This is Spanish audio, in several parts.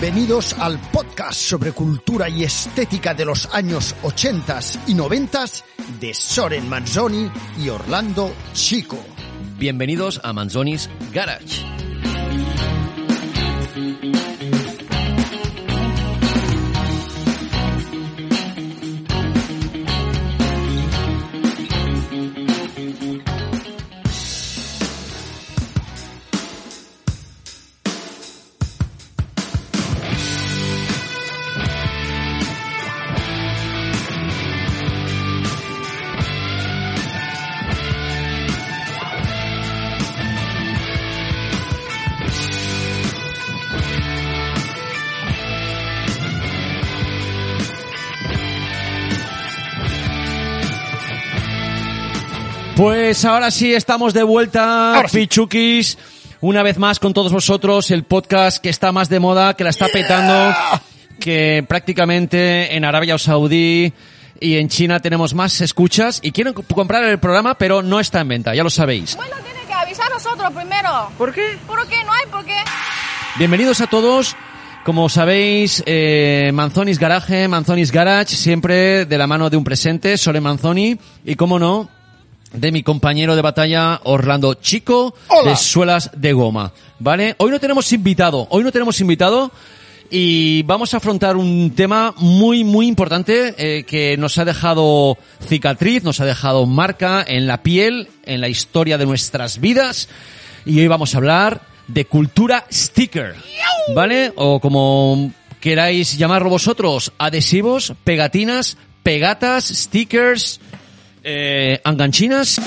Bienvenidos al podcast sobre cultura y estética de los años 80 y 90 de Soren Manzoni y Orlando Chico. Bienvenidos a Manzoni's Garage. Pues ahora sí estamos de vuelta, Pichukis, una vez más con todos vosotros, el podcast que está más de moda, que la está petando, que prácticamente en Arabia Saudí y en China tenemos más escuchas y quieren comp- comprar el programa, pero no está en venta, ya lo sabéis. Bueno, tiene que avisar a nosotros primero. ¿Por qué? Porque no hay por qué. Bienvenidos a todos. Como sabéis, eh, Manzonis Garage, Manzonis Garage, siempre de la mano de un presente, Sole Manzoni, y como no, de mi compañero de batalla, Orlando Chico, Hola. de Suelas de Goma. ¿Vale? Hoy no tenemos invitado, hoy no tenemos invitado, y vamos a afrontar un tema muy, muy importante, eh, que nos ha dejado cicatriz, nos ha dejado marca en la piel, en la historia de nuestras vidas, y hoy vamos a hablar de cultura sticker, ¿vale? O como queráis llamarlo vosotros, adhesivos, pegatinas, pegatas, stickers, eh, enganchinas.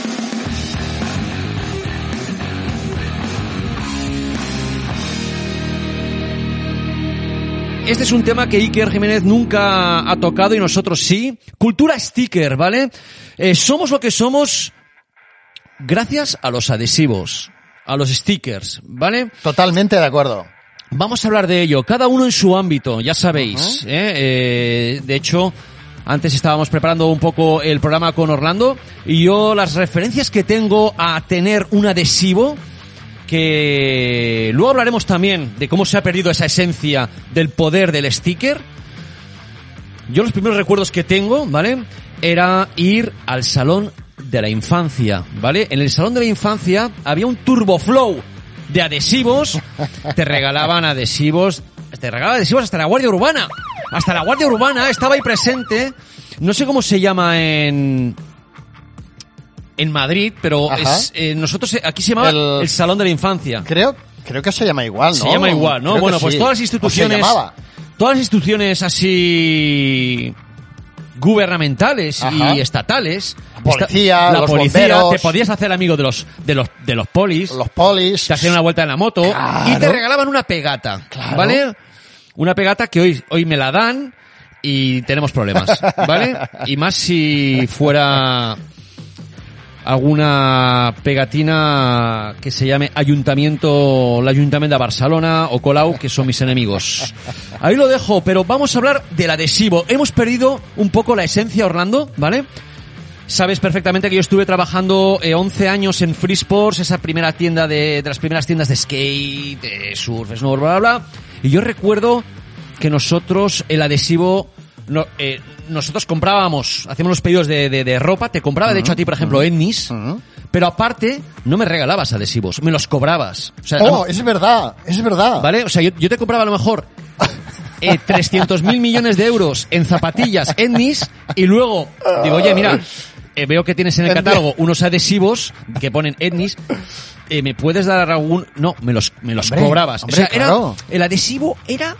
Este es un tema que Iker Jiménez nunca ha tocado y nosotros sí. Cultura sticker, ¿vale? Eh, somos lo que somos gracias a los adhesivos, a los stickers, ¿vale? Totalmente de acuerdo. Vamos a hablar de ello, cada uno en su ámbito, ya sabéis. ¿eh? Eh, de hecho, antes estábamos preparando un poco el programa con Orlando y yo las referencias que tengo a tener un adhesivo, que luego hablaremos también de cómo se ha perdido esa esencia del poder del sticker. Yo los primeros recuerdos que tengo, ¿vale? Era ir al salón de la infancia, ¿vale? En el salón de la infancia había un turboflow de adhesivos. Te regalaban adhesivos, te regalaban adhesivos hasta la Guardia Urbana. Hasta la Guardia Urbana estaba ahí presente. No sé cómo se llama en en Madrid, pero es, eh, nosotros eh, aquí se llamaba el... El- salón de la infancia. Creo, creo que se llama igual, ¿no? Se llama igual, ¿no? Creo Bueno, pues sí. todas las instituciones, todas las instituciones así gubernamentales Ajá. y estatales, policía, la los policía, bomberos. te podías hacer amigo de los de los de los polis, Los polis. te hacían una vuelta en la moto Claro. y te regalaban una pegata, Claro. ¿vale? Una pegata que hoy hoy me la dan y tenemos problemas, ¿vale? Y más si fuera alguna pegatina que se llame Ayuntamiento, l'Ayuntamiento de Barcelona o Colau, que son mis enemigos. Ahí lo dejo, pero vamos a hablar del adhesivo. Hemos perdido un poco la esencia, Orlando, ¿vale? Sabes perfectamente que yo estuve trabajando eh, 11 años en Free Sports, esa primera tienda de, de las primeras tiendas de skate, de surf, snowboard, bla, bla, bla. Y yo recuerdo que nosotros el adhesivo, no, eh, nosotros comprábamos, hacíamos los pedidos de, de- de ropa, te compraba de hecho a ti, por ejemplo, Ennis, pero aparte no me regalabas adhesivos, me los cobrabas. O sea, Oh, es verdad, es verdad. ¿Vale? O sea, yo, yo te compraba a lo mejor eh, 300 mil millones de euros en zapatillas Ennis y luego digo, oye, mira, eh, veo que tienes en el catálogo unos adhesivos que ponen Ennis. eh, ¿Me puedes dar algún...? No, me los, me los Hombre, cobrabas. hombre, o sea, era, claro. el adhesivo era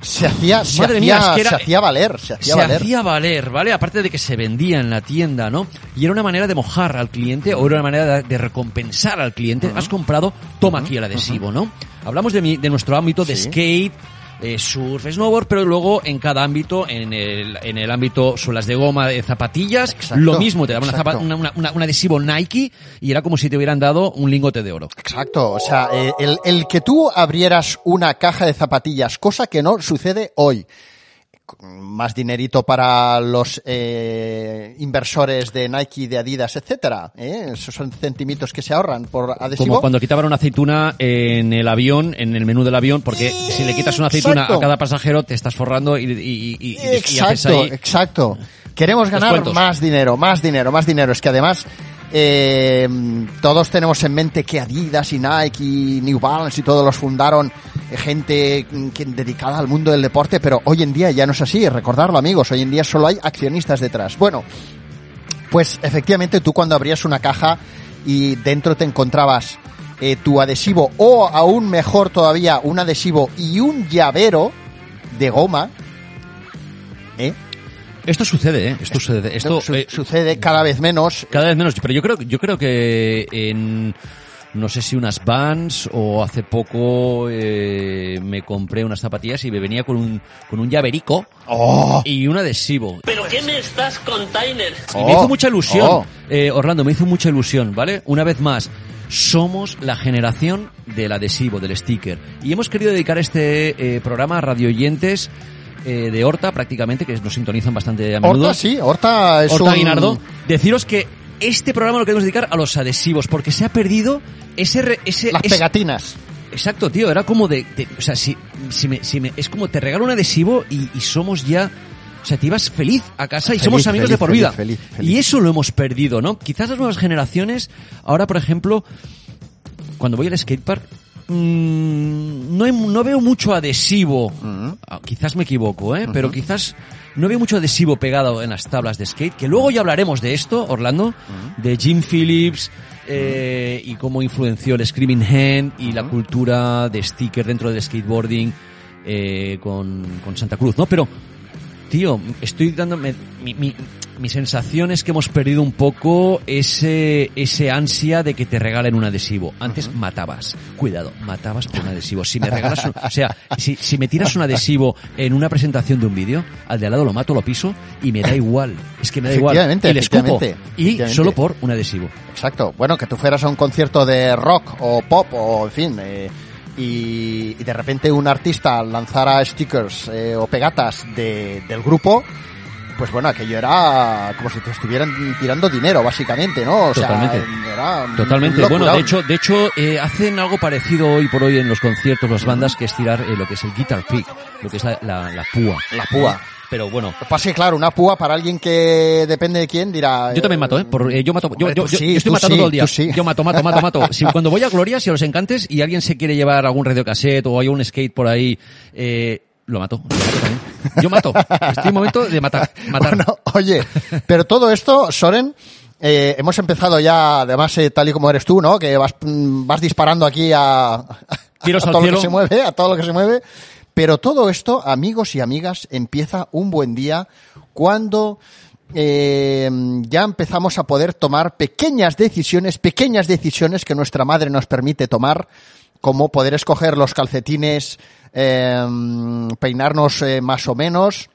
Se hacía, se Madre hacía, mía, es que era- se hacía valer, se hacía se valer. hacía valer, ¿vale? Aparte de que se vendía en la tienda, ¿no? Y era una manera de mojar al cliente o era una manera de, de recompensar al cliente. Has comprado, toma aquí el adhesivo, ¿no? Hablamos de, mi, de nuestro ámbito de Sí. skate, eh, surf, snowboard, pero luego en cada ámbito, en el, en el ámbito suelas de goma, de zapatillas, Exacto, lo mismo, te daban una- una- una- un adhesivo Nike y era como si te hubieran dado un lingote de oro. Exacto, o sea, eh, el, el que tú abrieras una caja de zapatillas, cosa que no sucede hoy. Más dinerito para los eh, inversores de Nike, de Adidas, etcétera. ¿eh? Esos son centimitos que se ahorran por adhesivo. Como cuando quitaban una aceituna en el avión, en el menú del avión, porque si le quitas una aceituna Exacto. a cada pasajero te estás forrando y, y- y- Exacto, ahí... exacto. Queremos ganar más dinero, más dinero, más dinero. Es que además eh, todos tenemos en mente que Adidas y Nike y New Balance y todos los fundaron gente mm, que, dedicada al mundo del deporte, pero hoy en día ya no es así. Recordarlo, amigos. Hoy en día solo hay accionistas detrás. Bueno, pues efectivamente tú cuando abrías una caja y dentro te encontrabas eh, tu adhesivo o aún mejor todavía un adhesivo y un llavero de goma, ¿eh? Esto sucede, ¿eh? Esto sucede. Esto Su- eh, sucede cada vez menos. cada vez menos, pero yo creo, yo creo que en no sé si unas Vans o hace poco eh, me compré unas zapatillas y me venía con un con un llaverico ¡Oh! y un adhesivo. ¿Pero qué me estás, container? Y me Oh, hizo mucha ilusión, oh. eh, Orlando, me hizo mucha ilusión, ¿vale? Una vez más, somos la generación del adhesivo, del sticker. Y hemos querido dedicar este eh, programa a radioyentes eh, de Horta, prácticamente, que nos sintonizan bastante a menudo. Horta sí, Horta es Horta un... Guinardo. Deciros que este programa lo queremos dedicar a los adhesivos, porque se ha perdido ese... ese Las ese- pegatinas. Exacto, tío, era como de... de- o sea, si, si me, si me- es como te regalo un adhesivo y, y somos ya... O sea, te ibas feliz a casa y Feliz, somos amigos feliz, de por vida. feliz. Y eso lo hemos perdido, ¿no? Quizás las nuevas generaciones, ahora por ejemplo, cuando voy al skatepark, mm, no, hay- no veo mucho adhesivo. Ah, Quizás me equivoco, ¿eh? Pero quizás no veo mucho adhesivo pegado en las tablas de skate, que luego ya hablaremos de esto, Orlando, de Jim Phillips eh, y cómo influenció el Screaming Hand y la cultura de sticker dentro del skateboarding eh, con, con Santa Cruz, ¿no? Pero Tío, estoy dándome. Mi, mi, mi sensación es que hemos perdido un poco ese, ese ansia de que te regalen un adhesivo. Antes matabas. Cuidado, matabas por un adhesivo. Si me regalas un- o sea, si, si me tiras un adhesivo en una presentación de un vídeo, al de al lado lo mato, lo piso y me da igual. Es que me da igual. Y le escupo. Y solo por un adhesivo. Exacto. Bueno, que tú fueras a un concierto de rock o pop o, en fin, eh, y, y de repente un artista lanzara stickers eh, o pegatas de- del grupo, pues bueno, aquello era como si te estuvieran tirando dinero, básicamente, ¿no? O Totalmente. sea, era Totalmente. Bueno, de hecho, de hecho eh, hacen algo parecido hoy por hoy en los conciertos, las bandas, que es tirar eh, lo que es el guitar pick, lo que es la, la, la púa. La púa. Pero bueno, que, claro, una púa para alguien que depende de quién dirá... Yo también mato, ¿eh? Por- eh, yo mato, yo, yo, tú yo- sí, yo estoy matando sí, todo el día. sí. Yo mato, mato, mato, mato. Si cuando voy a Gloria, si a los encantes y alguien se quiere llevar algún radiocassette o hay un skate por ahí, eh, lo mato. Lo mato también. Yo mato. Estoy en momento de matar. Matar. Bueno, oye, pero todo esto, Soren, eh, hemos empezado ya, además, eh, tal y como eres tú, ¿no? Que vas, mm, vas disparando aquí a, todo lo que se mueve, a todo lo que se mueve. Pero todo esto, amigos y amigas, empieza un buen día cuando eh, ya empezamos a poder tomar pequeñas decisiones, pequeñas decisiones que nuestra madre nos permite tomar, como poder escoger los calcetines, eh, peinarnos eh, más o menos,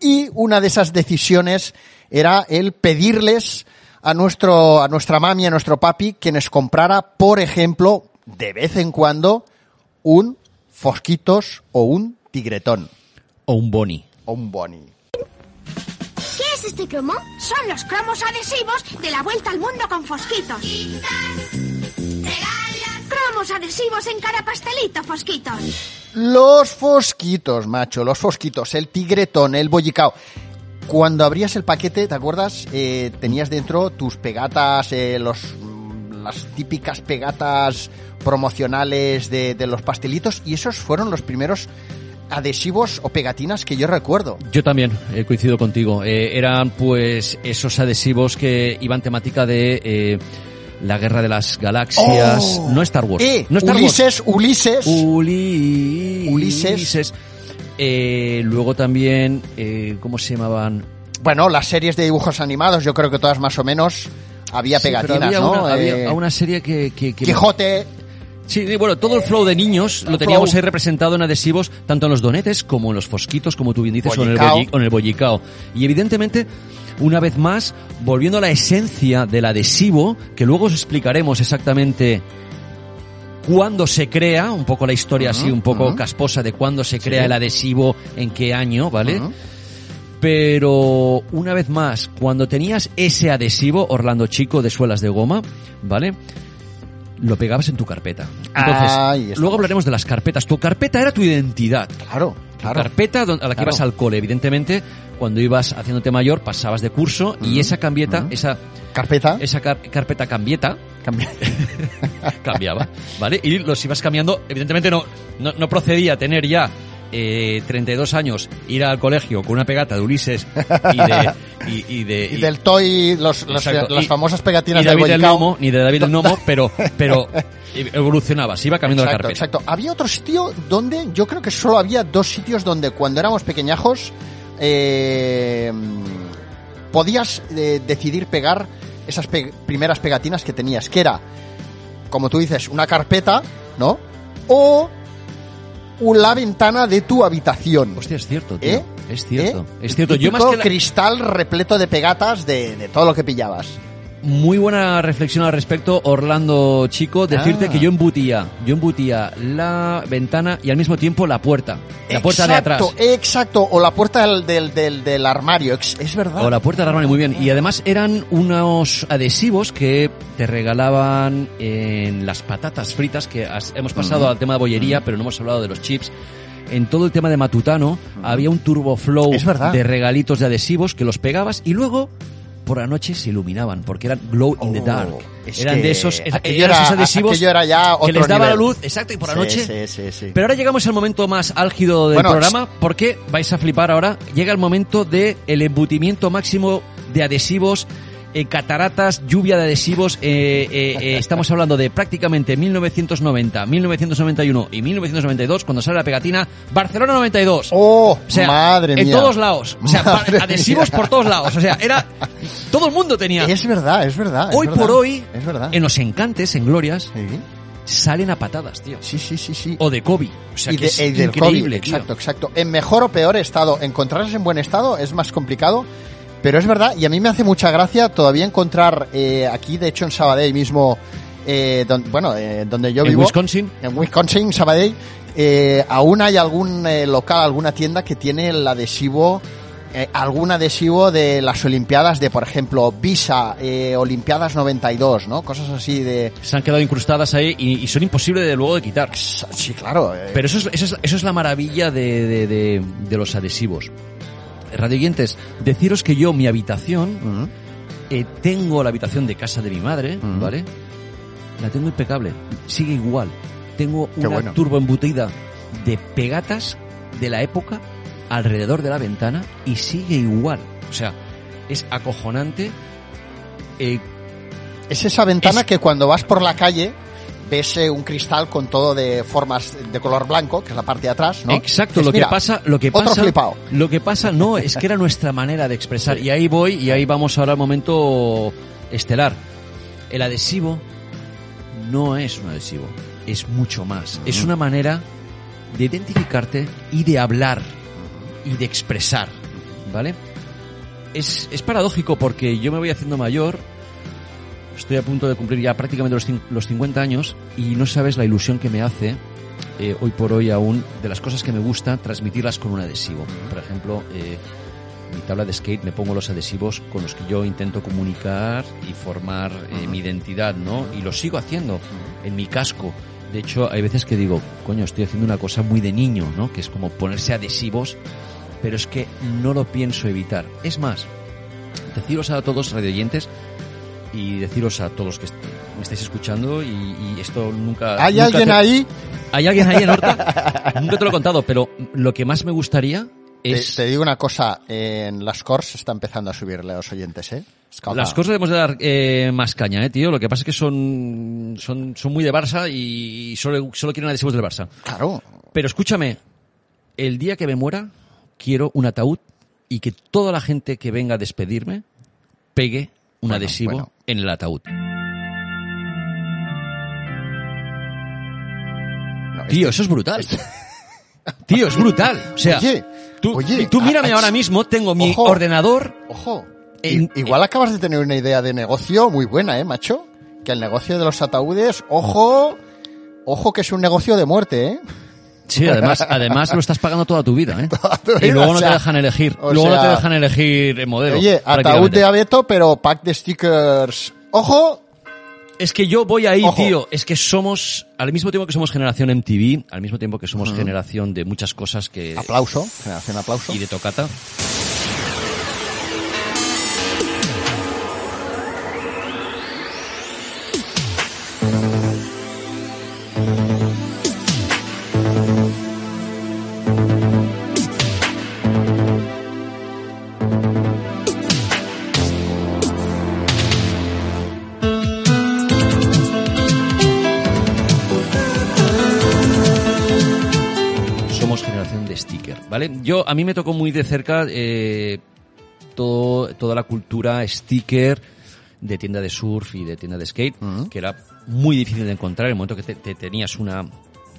y una de esas decisiones era el pedirles a nuestro, a nuestra mami, a nuestro papi, que nos comprara, por ejemplo, de vez en cuando, un Fosquitos o un Tigretón. O un boni. O un Boni. ¿Qué es este cromo? Son los cromos adhesivos de la vuelta al mundo con fosquitos. Adhesivos en cada pastelito, fosquitos. Los Fosquitos, macho, los Fosquitos, el Tigretón, el Bollicao. Cuando abrías el paquete, ¿te acuerdas? Eh, tenías dentro tus pegatas, eh, los, las típicas pegatas promocionales de, de los pastelitos, y esos fueron los primeros adhesivos o pegatinas que yo recuerdo. Yo también he coincido contigo. Eh, eran pues esos adhesivos que iban temática de eh, la guerra de las galaxias. Oh. no Star Wars. Eh, no Star Ulises, Ulises. Wars. Uli- Ulises. Eh, luego también, eh, ¿cómo se llamaban? Bueno, las series de dibujos animados, yo creo que todas más o menos había Sí, pegatinas, había ¿no? Una, había Eh, una serie que... que- que- Quijote, Sí, bueno, todo el flow de niños lo teníamos flow. ahí representado en adhesivos, tanto en los donetes como en los fosquitos, como tú bien dices, o en, el Bollicao. bolli- o en el bollicao. Y evidentemente, una vez más, volviendo a la esencia del adhesivo, que luego os explicaremos exactamente cuándo se crea, un poco la historia así, un poco casposa de cuándo se crea Sí. el adhesivo, en qué año, ¿vale? Pero una vez más, cuando tenías ese adhesivo, Orlando Chico de suelas de goma, ¿vale? Lo pegabas en tu carpeta. Entonces, Ahí estamos. luego hablaremos de las carpetas. Tu carpeta era tu identidad. claro, claro. carpeta a la que Claro. ibas al cole, evidentemente, cuando ibas haciéndote mayor, pasabas de curso y esa cambieta, ujú. esa, Carpeta. esa car- carpeta cambieta, Cambia- cambiaba, ¿vale? Y los ibas cambiando. Evidentemente no, no, no procedía tener ya eh, 32 años, ir al colegio con una pegata de Ulises y de... Y, y de Y del toy, los, los- Exacto. las famosas pegatinas del David. Nomo, ni de David el Nomo, pero, pero evolucionaba, se iba cambiando Exacto, la carpeta. exacto. Había otro sitio donde yo creo que solo había dos sitios donde cuando éramos pequeñajos eh, podías eh, decidir pegar esas pe- primeras pegatinas que tenías, que era, como tú dices, una carpeta, ¿no? O la ventana de tu habitación. Hostia, es cierto, tío. ¿Eh? Es cierto. ¿Eh? Es cierto. Yo más que la- cristal repleto de pegatas de, de todo lo que pillabas. Muy buena reflexión al respecto, Orlando Chico. Decirte Ah. que yo embutía, yo embutía la ventana y al mismo tiempo la puerta. La puerta de atrás. Exacto, Exacto, o la puerta del, del, del, del armario, es verdad. O la puerta del armario, muy bien. Y además eran unos adhesivos que te regalaban en las patatas fritas, que has- hemos pasado al tema de bollería, pero no hemos hablado de los chips. En todo el tema de Matutano había un turbo flow de regalitos de adhesivos que los pegabas y luego por la noche se iluminaban porque eran glow in the Oh, dark. es eran que de esos, eran era- esos adhesivos era ya que otro les daba la nivel. luz, exacto, y por la Sí, noche Sí, sí, pero ahora llegamos al momento más álgido del Bueno, programa porque vais a flipar ahora. Llega el momento de el embutimiento máximo de adhesivos, eh, cataratas, lluvia de adhesivos. eh, eh, eh, estamos hablando de prácticamente 1990, 1991 y 1992 cuando sale la pegatina Barcelona 92. Oh, O sea, madre en mía. todos lados. O sea, adhesivos mía. por todos lados. O sea, era todo el mundo tenía. Es verdad, es verdad. es hoy verdad, por hoy, Es verdad. en los encantes, en glorias, Sí, salen a patadas, tío. sí, sí, sí. sí. O de Kobe. O sea, y, que de- es y del increíble, COVID, tío. exacto, exacto. En mejor o peor estado, encontrarlas en buen estado es más complicado, pero es verdad, y a mí me hace mucha gracia todavía encontrar eh, aquí, de hecho en Sabadell mismo, eh, don- bueno, eh, donde yo en vivo, Wisconsin. en Wisconsin, Sabadell, eh, aún hay algún eh, local, alguna tienda que tiene el adhesivo, eh, algún adhesivo de las Olimpiadas de, por ejemplo, Visa, eh, Olimpiadas 92, ¿no? Cosas así de... se han quedado incrustadas ahí y, y son imposibles de luego de quitar. Sí, claro. Pero eso es, eso es, eso es la maravilla de, de, de- de los adhesivos. Radioyentes, deciros que yo, mi habitación, eh, tengo la habitación de casa de mi madre. ¿vale? La tengo impecable, sigue igual. Tengo Qué una bueno. turbo embutida de pegatas de la época alrededor de la ventana y sigue igual. O sea, es acojonante. Eh, Es esa ventana Es- que cuando vas por la calle ves eh, un cristal con todo de formas de color blanco, que es la parte de atrás, ¿no? Exacto, Es, lo mira, que pasa, lo que otro pasa, flipado. lo que pasa no es que era nuestra manera de expresar y ahí voy y ahí vamos ahora al momento estelar. El adhesivo no es un adhesivo, es mucho más. Es una manera de identificarte y de hablar y de expresar, ¿vale? Es, es paradójico porque yo me voy haciendo mayor, estoy a punto de cumplir ya prácticamente los, los 50 años y no sabes la ilusión que me hace eh, hoy por hoy aún de las cosas que me gusta transmitirlas con un adhesivo. Por ejemplo, eh, mi tabla de skate me pongo los adhesivos con los que yo intento comunicar y formar eh, mi identidad, ¿no? Y lo sigo haciendo en mi casco. De hecho, hay veces que digo, coño, estoy haciendo una cosa muy de niño, ¿no? Que es como ponerse adhesivos, pero es que no lo pienso evitar. Es más, deciros a todos radioyentes y deciros a todos que est- me estáis escuchando y, y esto nunca... ¿Hay nunca alguien te- ahí? ¿Hay alguien ahí en Horta? Nunca te lo he contado, pero lo que más me gustaría es... te digo una cosa, en las cores está empezando a subirle a los oyentes, ¿eh? Las cosas debemos de dar eh, más caña, eh, tío. Lo que pasa es que son, son, son muy de Barça y solo, solo quieren adhesivos del Barça. Claro. Pero escúchame, el día que me muera, quiero un ataúd y que toda la gente que venga a despedirme pegue un Bueno, adhesivo bueno. en el ataúd. No, Tío, este- eso es brutal. Tío, es brutal. O sea, Oye, tú, oye, tú mírame ah, ahora mismo, tengo mi ojo. ordenador. Ojo. En- igual acabas de tener una idea de negocio muy buena, ¿eh, macho? Que el negocio de los ataúdes, ojo, ojo que es un negocio de muerte, ¿eh? Sí, además, además lo estás pagando toda tu vida, ¿eh? Y luego o no sea, te dejan elegir. Luego no te dejan elegir el modelo. Oye, ataúd de abeto, pero pack de stickers. Ojo, Es que yo voy ahí, Ojo. tío. Es que somos, al mismo tiempo que somos generación MTV, al mismo tiempo que somos generación de muchas cosas que... aplauso, generación aplauso. Y de tocata. ¿Vale? Yo, a mí me tocó muy de cerca eh, todo, toda la cultura sticker de tienda de surf y de tienda de skate, que era muy difícil de encontrar. En el momento que te, te tenías una,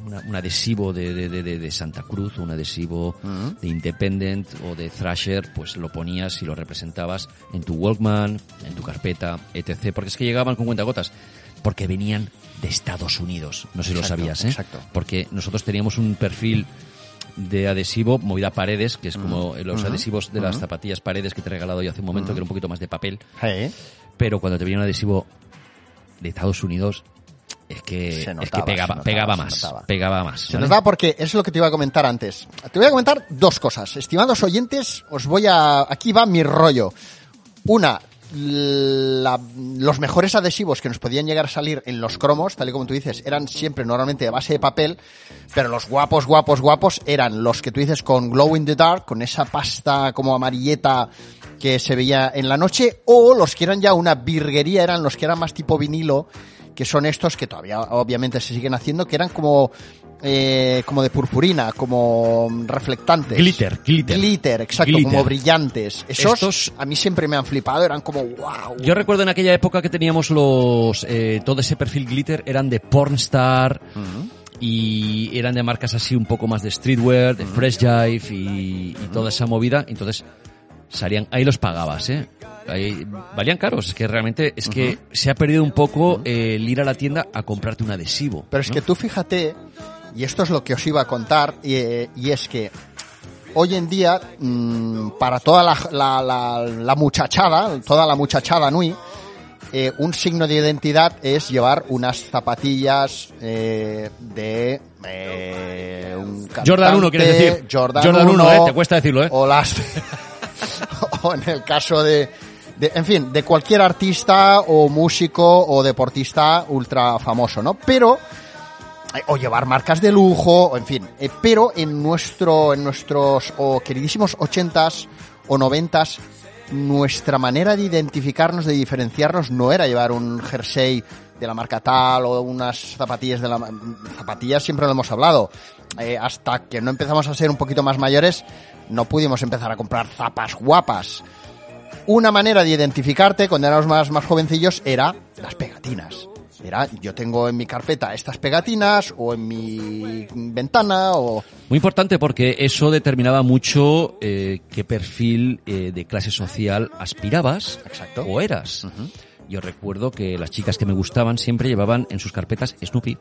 una- un adhesivo de, de- de- Santa Cruz, un adhesivo de Independent o de Thrasher, pues lo ponías y lo representabas en tu Walkman, en tu carpeta, etc. Porque es que llegaban con cuentagotas. Porque venían de Estados Unidos. No sé si lo sabías, ¿eh? exacto. Porque nosotros teníamos un perfil de adhesivo movida paredes, que es como los adhesivos de las zapatillas paredes que te he regalado yo hace un momento, que era un poquito más de papel. Pero cuando te venía un adhesivo de Estados Unidos, es que, es que notaba, pegaba, notaba, pegaba más. notaba. Pegaba más. Se ¿vale? nos da porque es lo que te iba a comentar antes. Te voy a comentar dos cosas. Estimados oyentes, os voy a... Aquí va mi rollo. Una, los mejores adhesivos que nos podían llegar a salir en los cromos, tal y como tú dices, eran siempre normalmente de base de papel, pero los guapos, guapos, guapos eran los que tú dices con glow in the dark, con esa pasta como amarilleta que se veía en la noche, o los que eran ya una virguería, eran los que eran más tipo vinilo, que son estos que todavía obviamente se siguen haciendo, que eran como eh, como de purpurina, como reflectantes. Glitter, glitter. Glitter, exacto, Glitter. como brillantes. Esos Estos- a mí siempre me han flipado, eran como wow. Yo recuerdo en aquella época que teníamos los eh, todo ese perfil glitter eran de Pornstar y eran de marcas así un poco más de streetwear, de Fresh Jive y, y toda esa movida. Entonces salían ahí los pagabas, ¿eh? Ahí, valían caros, es que realmente es que se ha perdido un poco eh, el ir a la tienda a comprarte un adhesivo. Pero es ¿no? que tú fíjate, y esto es lo que os iba a contar, y, y es que hoy en día, mm, para toda la, la- la- la muchachada, toda la muchachada nui, eh, un signo de identidad es llevar unas zapatillas eh, de eh, un Jordan 1, quieres cantante, decir. Jordan, Jordan 1, 1, eh, te cuesta decirlo, eh. O las o en el caso de, de- en fin, de cualquier artista o músico o deportista ultra famoso, ¿no? Pero o llevar marcas de lujo, en fin, eh, pero en nuestro en nuestros o queridísimos ochentas o noventas nuestra manera de identificarnos, de diferenciarnos no era llevar un jersey de la marca tal o unas zapatillas de la zapatillas siempre lo hemos hablado. Eh, hasta que no empezamos a ser un poquito más mayores no pudimos empezar a comprar zapas guapas. Una manera de identificarte cuando éramos más, más jovencillos era las pegatinas. Era, yo tengo en mi carpeta estas pegatinas o en mi ventana o... Muy importante porque eso determinaba mucho eh, qué perfil eh, de clase social aspirabas Exacto. o eras. Yo recuerdo que las chicas que me gustaban siempre llevaban en sus carpetas Snoopy,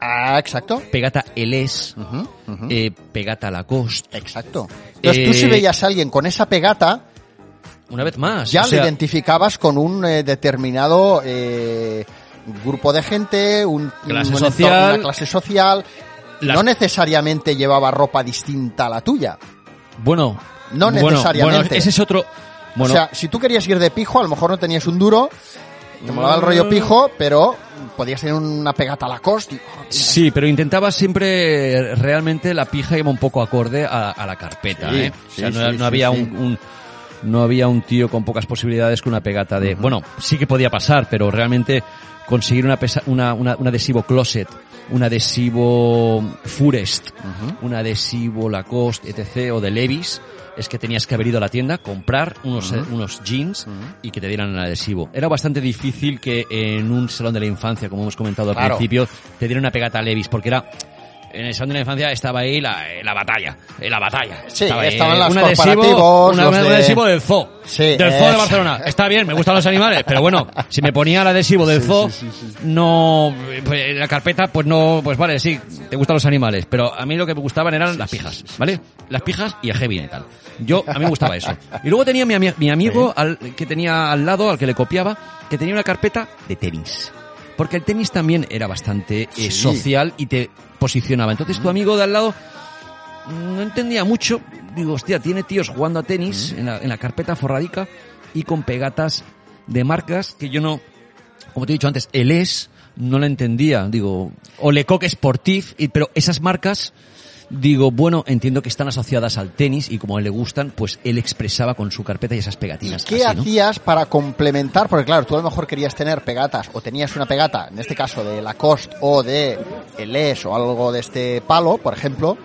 Ah, exacto. Pegata Eles, ujú. eh, Pegata Lacoste. Exacto. Entonces tú Eh, si veías a alguien con esa pegata, Una vez más. ya o sea, lo identificabas con un eh, determinado grupo de gente, un, Clase un social. una clase social. Las- No necesariamente llevaba ropa distinta a la tuya. Bueno, No necesariamente. Bueno, ese es otro. Bueno, o sea, si tú querías ir de pijo, a lo mejor no tenías un duro, te molaba el rollo pijo, pero podías tener una pegata a la costa. Sí, pero intentaba siempre realmente la pija iba un poco acorde a, a la carpeta, Sí, ¿eh? O sea, sí, no, sí, no sí, había sí. Un, un- no había un tío con pocas posibilidades con una pegata de... Bueno, sí que podía pasar, pero realmente conseguir una, pesa- una- una- un adhesivo Closet, un adhesivo Forest, un adhesivo Lacoste, etc. o de Levis, es que tenías que haber ido a la tienda, comprar unos, unos jeans y que te dieran el adhesivo. Era bastante difícil que en un salón de la infancia, como hemos comentado al Claro. principio, te dieran una pegata Levis, porque era... En el salón de la infancia estaba ahí la, la batalla, eh, la batalla. Sí, Estaba ahí, estaban eh, los un adhesivo, una- los un de- adhesivo del zoo. Sí, del zoo de eso. Barcelona. Está bien, me gustan los animales, pero bueno, si me ponía el adhesivo del zoo, no, pues, la carpeta, pues no, pues vale, sí, te gustan los animales, pero a mí lo que me gustaban eran las pijas, ¿vale? Las pijas y el heavy metal. Yo, a mí me gustaba eso. Y luego tenía mi, mi amigo al, que tenía al lado, al que le copiaba, que tenía una carpeta de tenis. Porque el tenis también era bastante eh, social y te posicionaba. Entonces tu amigo de al lado no entendía mucho. Digo, hostia, tiene tíos jugando a tenis en, la, en la carpeta forradica y con pegatas de marcas que yo no, como te he dicho antes, el es no la entendía. Digo, o Lecoq Sportif, y, pero esas marcas, digo, bueno, entiendo que están asociadas al tenis y como a él le gustan, pues él expresaba con su carpeta y esas pegatinas. ¿Qué así, ¿no? hacías para complementar? Porque claro, tú a lo mejor querías tener pegatas o tenías una pegata, en este caso de Lacoste o de Les o algo de este palo, por ejemplo.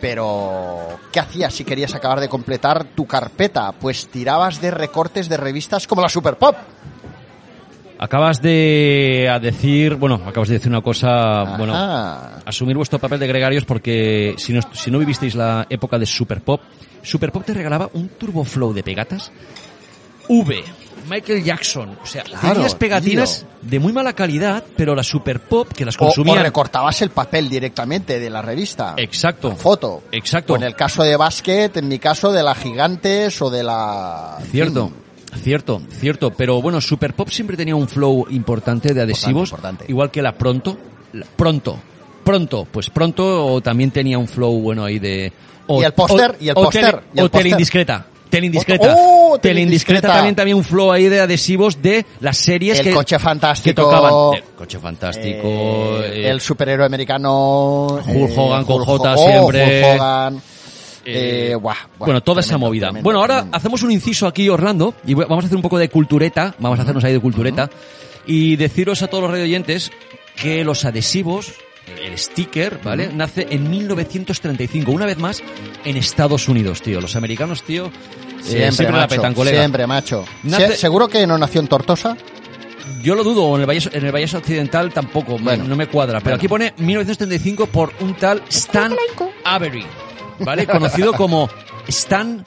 Pero, ¿qué hacías si querías acabar de completar tu carpeta? Pues tirabas de recortes de revistas como la Super Pop. Acabas de a decir, bueno, acabas de decir una cosa, Ajá. bueno, asumir vuestro papel de gregarios porque si no, si no vivisteis la época de Super Pop, Super Pop te regalaba un Turbo Flow de pegatas V, Michael Jackson, o sea, Claro, tenías pegatinas de muy mala calidad, pero la Super Pop que las O, o consumían recortabas el papel directamente de la revista. Exacto. La foto. Exacto. O en el caso de básquet, en mi caso de la Gigantes o de la... Cierto, cierto, cierto. Pero bueno, Super Pop siempre tenía un flow importante de adhesivos. importante. Igual que la Pronto. La pronto. Pronto. Pues Pronto también tenía un flow bueno ahí de... Y el póster, y el o póster, o indiscreta. Tele indiscreta. ¡Oh, tele indiscreta Teleindiscreta! también también un flow ahí de adhesivos de las series El que, coche que fantástico. tocaban. El coche fantástico. Eh, eh, el superhéroe americano. Hulk Hogan con Hulk J Ho- siempre. Hulk Hogan. Eh, Eh, buah, buah, bueno, toda esa movida. tremendo, bueno, ahora tremendo. hacemos un inciso aquí, Orlando, y vamos a hacer un poco de cultureta, vamos a hacernos ahí de cultureta, y deciros a todos los radioyentes que los adhesivos, el sticker, ¿vale? Nace en 1935, una vez más, en Estados Unidos, tío. Los americanos, tío, eh, Siempre, siempre la macho, petan, colega. siempre, macho. Nace- Se- ¿Seguro que no nació en Tortosa? Yo lo dudo, en el Valle, en el Valle Occidental tampoco, Bueno. no me cuadra. Pero Bueno. aquí pone 1935 por un tal Stan Avery, ¿vale? Conocido como Stan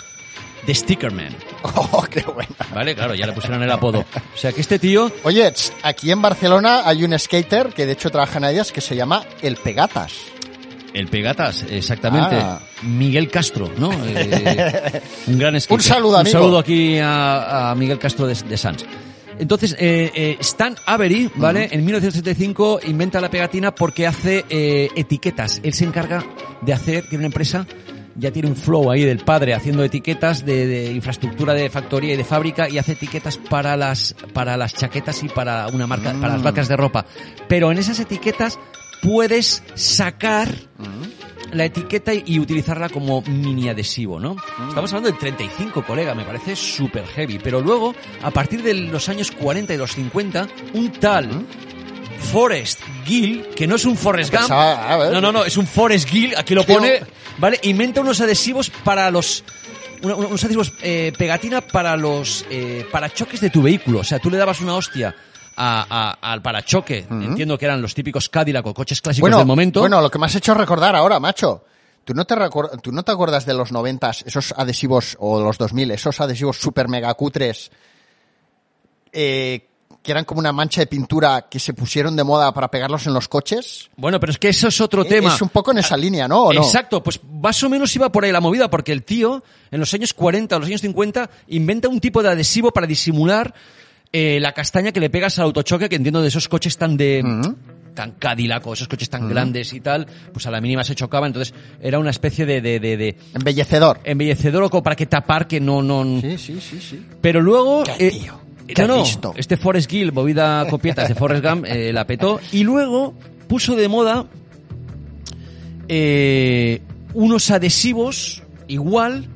the Stickerman, Oh, qué buena. ¿vale? Claro, ya le pusieron el apodo. O sea que este tío, Oye, aquí en Barcelona hay un skater que de hecho trabaja en Adidas que se llama El Pegatas. el Pegatas, exactamente, Ah. Miguel Castro, ¿no? Eh, un gran skater. Un saludo, Un amigo. saludo aquí a, a Miguel Castro de, de Sanz. Entonces, eh, eh, Stan Avery, ¿vale? En 1975 inventa la pegatina porque hace eh, etiquetas. Él se encarga de hacer, tiene una empresa, ya tiene un flow ahí del padre haciendo etiquetas de, de infraestructura de factoría y de fábrica y hace etiquetas para las, para las chaquetas y para una marca, para las marcas de ropa. Pero en esas etiquetas puedes sacar la etiqueta y utilizarla como mini adhesivo, ¿no? Estamos hablando del 35, colega, me parece súper heavy. Pero luego, a partir de los años 40 y los 50, un tal Forrest Gill, que no es un Forrest Gump, no, no, no, es un Forrest Gill, aquí lo pone, ¿vale? Inventa unos adhesivos para los... unos adhesivos eh, pegatina para los eh, parachoques de tu vehículo. O sea, tú le dabas una hostia a- a- al parachoque, entiendo que eran los típicos Cadillac o coches clásicos Bueno, del momento. bueno, lo que me has hecho recordar ahora, macho. ¿Tú no, te ¿Tú no te acuerdas de los noventas, esos adhesivos, o los 2000, esos adhesivos super mega cutres, eh, que eran como una mancha de pintura que se pusieron de moda para pegarlos en los coches? Bueno, pero es que eso es otro Eh, tema. Es un poco en esa línea, ¿no? ¿O no? Exacto, pues más o menos iba por ahí la movida, porque el tío, en los años 40 o los años 50, inventa un tipo de adhesivo para disimular eh, la castaña que le pegas al autochoque, que entiendo de esos coches tan de... tan Cadillac o esos coches tan grandes y tal, pues a la mínima se chocaba, entonces era una especie de, de, de, de Embellecedor. embellecedor o como para que tapar que no, no, Sí, sí, sí, sí. pero luego... Qué eh, tío, no, no, este Forrest Gill, movida copietas de Forrest Gump, eh, la petó. Y luego puso de moda eh, unos adhesivos igual,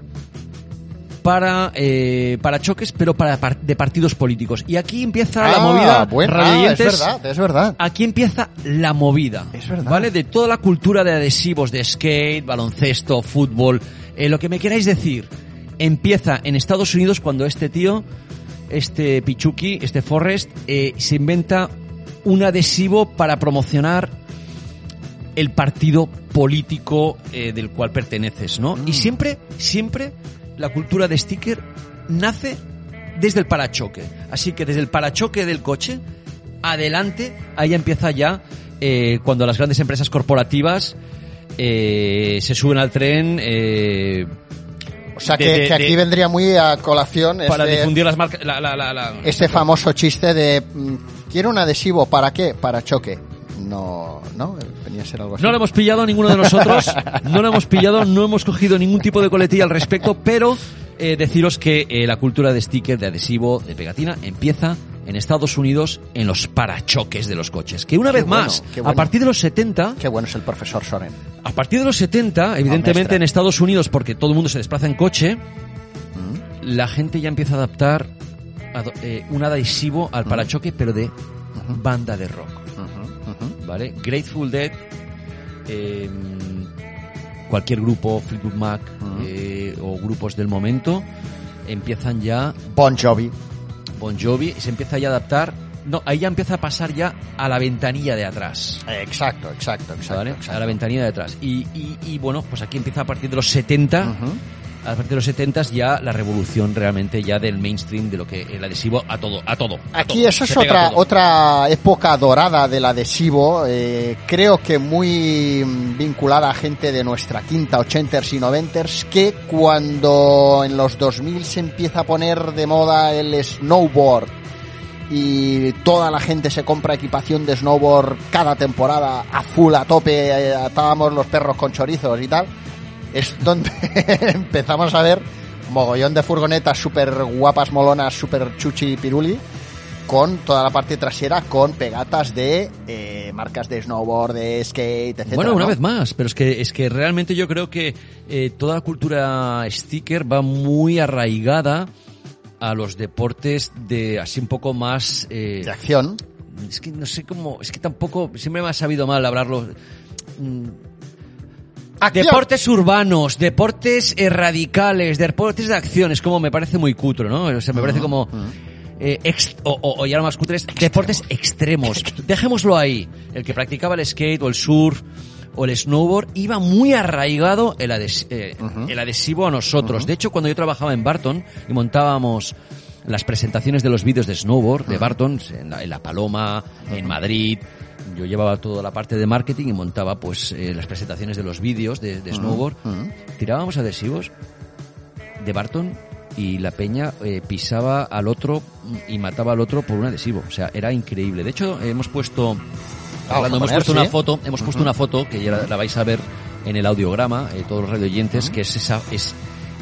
para eh, para choques, pero para par- de partidos políticos. Y aquí empieza la Ah, movida. bueno, ah, es verdad, es verdad. Aquí empieza la movida. Es verdad. ¿Vale? De toda la cultura de adhesivos, de skate, baloncesto, fútbol, eh, lo que me queráis decir. Empieza en Estados Unidos cuando este tío, este Pichuki, este Forrest, eh, se inventa un adhesivo para promocionar el partido político eh, del cual perteneces, ¿no? Mm. Y siempre, siempre la cultura de sticker nace desde el parachoque. Así que desde el parachoque del coche, adelante, ahí empieza ya eh, cuando las grandes empresas corporativas eh, se suben al tren eh, O sea, de- que, de- que aquí de- vendría muy a colación para este, difundir las marcas. la- la- la- la- este famoso chiste de mm, ¿quiero un adhesivo para qué? Para choque. No, no, venía a ser algo así. No lo hemos pillado ninguno de nosotros, no lo hemos pillado, no hemos cogido ningún tipo de coletilla al respecto, pero eh, deciros que eh, la cultura de sticker, de adhesivo, de pegatina empieza en Estados Unidos en los parachoques de los coches. Que una Qué vez bueno, más, a partir de los 70, Qué bueno es el profesor Soren. a partir de los 70, evidentemente en Estados Unidos, porque todo el mundo se desplaza en coche, Mm. la gente ya empieza a adaptar eh, un adhesivo Mm. al parachoque, pero de banda de rock. ¿Vale? Grateful Dead, eh, cualquier grupo, Fleetwood Mac eh, o grupos del momento, empiezan ya Bon Jovi. Bon Jovi y se empieza ya a adaptar. No, ahí ya empieza a pasar ya a la ventanilla de atrás. Exacto, exacto, exacto. ¿vale? exacto. A la ventanilla de atrás. Y, y, y, bueno, pues aquí empieza a partir de los 70. Ujú. A partir de los 70 ya la revolución realmente ya del mainstream de lo que el adhesivo a todo, a todo. a Aquí todo. eso es otra otra época dorada del adhesivo, eh, creo que muy mm, vinculada a gente de nuestra quinta, ochenters y noventers, que cuando en los 2000 se empieza a poner de moda el snowboard y toda la gente se compra equipación de snowboard cada temporada a full, a tope, eh, atábamos los perros con chorizos y tal, es donde empezamos a ver mogollón de furgonetas súper guapas, molonas, súper chuchi piruli, con toda la parte trasera con pegatas de eh, marcas de snowboard, de skate, etc. Bueno, una vez más, pero es que es que realmente yo creo que eh, toda la cultura sticker va muy arraigada a los deportes de así un poco más eh, De acción. es que no sé cómo es que tampoco siempre me ha sabido mal hablarlo Mm, Acción. Deportes urbanos, deportes eh, radicales, deportes de acciones, como me parece muy cutro, ¿no? O sea, me parece como... eh, ex- o, ya lo más cutre es deportes extremos. Dejémoslo ahí. El que practicaba el skate o el surf o el snowboard iba muy arraigado el, ades- eh, el adhesivo a nosotros. De hecho, cuando yo trabajaba en Barton y montábamos las presentaciones de los vídeos de snowboard de Barton en la, en La Paloma, en Madrid, yo llevaba toda la parte de marketing y montaba pues eh, las presentaciones de los vídeos de, de snowboard. Tirábamos adhesivos de Barton y la peña eh, pisaba al otro y mataba al otro por un adhesivo. O sea, era increíble. De hecho, hemos puesto, hablando, a hemos puesto una foto, hemos puesto una foto que ya la, la vais a ver en el audiograma, eh, todos los radioyentes, que es esa, es,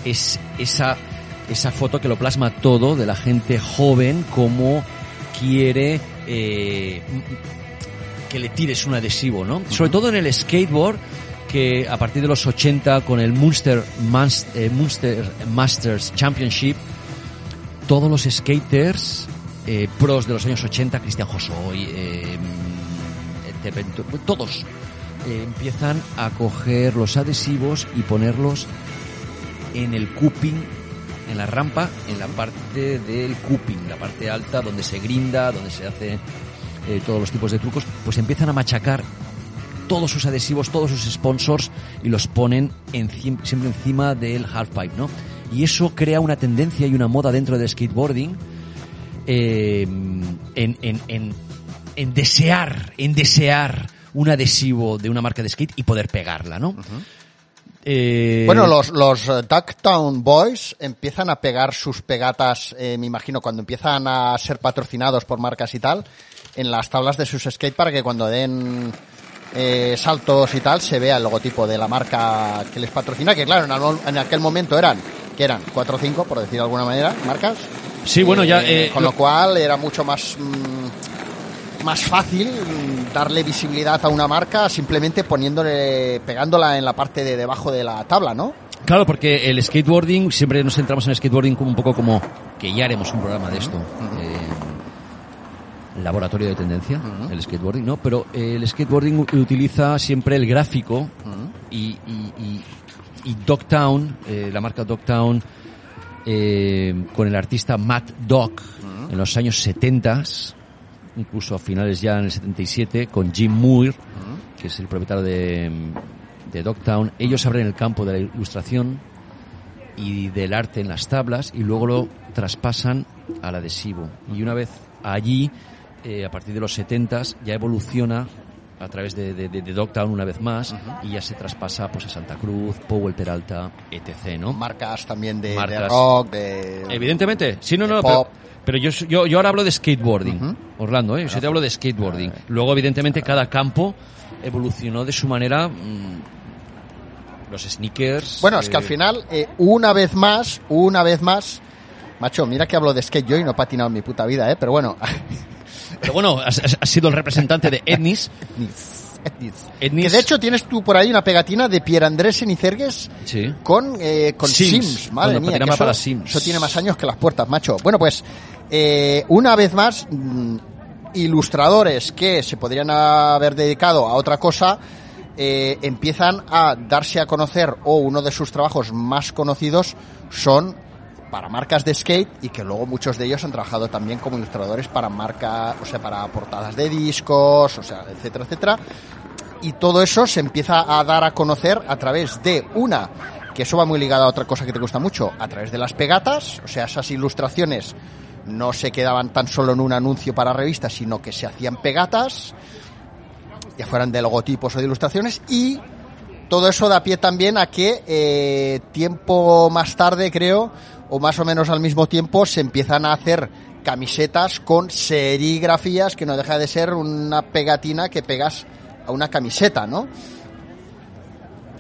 es esa, esa foto que lo plasma todo de la gente joven como quiere eh, que le tires un adhesivo, ¿no? Sobre todo en el skateboard, que a partir de los 80 con el Munster, Mas- eh, Munster Masters Championship, todos los skaters eh, pros de los años 80, Cristian Josoy, eh, etc., todos eh, empiezan a coger los adhesivos y ponerlos en el cupping, en la rampa, en la parte del cupping, la parte alta donde se grinda, donde se hace eh, todos los tipos de trucos, pues empiezan a machacar todos sus adhesivos, todos sus sponsors y los ponen encim- siempre encima del halfpipe, ¿no? Y eso crea una tendencia y una moda dentro del skateboarding eh, en, en, en, en desear, en desear un adhesivo de una marca de skate y poder pegarla, ¿no? Eh, Bueno, los, los eh, Ducktown Boys empiezan a pegar sus pegatas, eh, me imagino, cuando empiezan a ser patrocinados por marcas y tal, en las tablas de sus skate para que cuando den eh, saltos y tal se vea el logotipo de la marca que les patrocina, que claro, en, al- en aquel momento eran, que eran cuatro o cinco, por decir de alguna manera, marcas. Sí, bueno, ya, Eh, eh, con lo- lo cual era mucho más... mm, más fácil darle visibilidad a una marca simplemente poniéndole, pegándola en la parte de debajo de la tabla, ¿no? Claro, porque el skateboarding, siempre nos centramos en el skateboarding como un poco como que ya haremos un programa de esto. eh, laboratorio de tendencia, el skateboarding, ¿no? Pero eh, el skateboarding utiliza siempre el gráfico y, y, y, y Dogtown, eh, la marca Dogtown, eh, con el artista Matt Dog en los años 70, incluso a finales ya en el 77, con Jim Moore, que es el propietario de, de Dogtown. Ellos abren el campo de la ilustración y del arte en las tablas y luego lo traspasan al adhesivo. Y una vez allí, eh, a partir de los 70 ya evoluciona a través de, de, de- de Dogtown una vez más y ya se traspasa pues a Santa Cruz, Powell Peralta, etc. ¿no? Marcas también de, de Marcas. rock, de... Evidentemente, sí, no, de no, pop. pero, pero yo, yo, yo ahora hablo de skateboarding, Orlando, ¿eh? yo te hablo de skateboarding. Luego, evidentemente, cada campo evolucionó de su manera. mm, los sneakers. Bueno, es que eh, al final, eh, una vez más, una vez más, macho, mira que hablo de skate yo y no he patinado en mi puta vida, ¿eh? Pero bueno, Pero bueno, has, has- sido el representante de Etnis. Etnis. que de hecho tienes tú por ahí una pegatina de Pierre Andrés Senizergues Sí. con, eh, con Sims. Sims. madre Bueno, mía, patinaba que eso, para Sims. eso tiene más años que las puertas, macho. Bueno, pues, eh, una vez más, mm, ilustradores que se podrían haber dedicado a otra cosa, eh, empiezan a darse a conocer, o uno de sus trabajos más conocidos son para marcas de skate y que luego muchos de ellos han trabajado también como ilustradores para marcas, o sea, para portadas de discos, o sea, etcétera, etcétera. Y todo eso se empieza a dar a conocer a través de una, que eso va muy ligado a otra cosa que te gusta mucho, a través de las pegatas, o sea, esas ilustraciones no se quedaban tan solo en un anuncio para revistas, sino que se hacían pegatas, ya fueran de logotipos o de ilustraciones, y todo eso da pie también a que eh, tiempo más tarde, creo, o más o menos al mismo tiempo, se empiezan a hacer camisetas con serigrafías, que no deja de ser una pegatina que pegas a una camiseta, ¿no?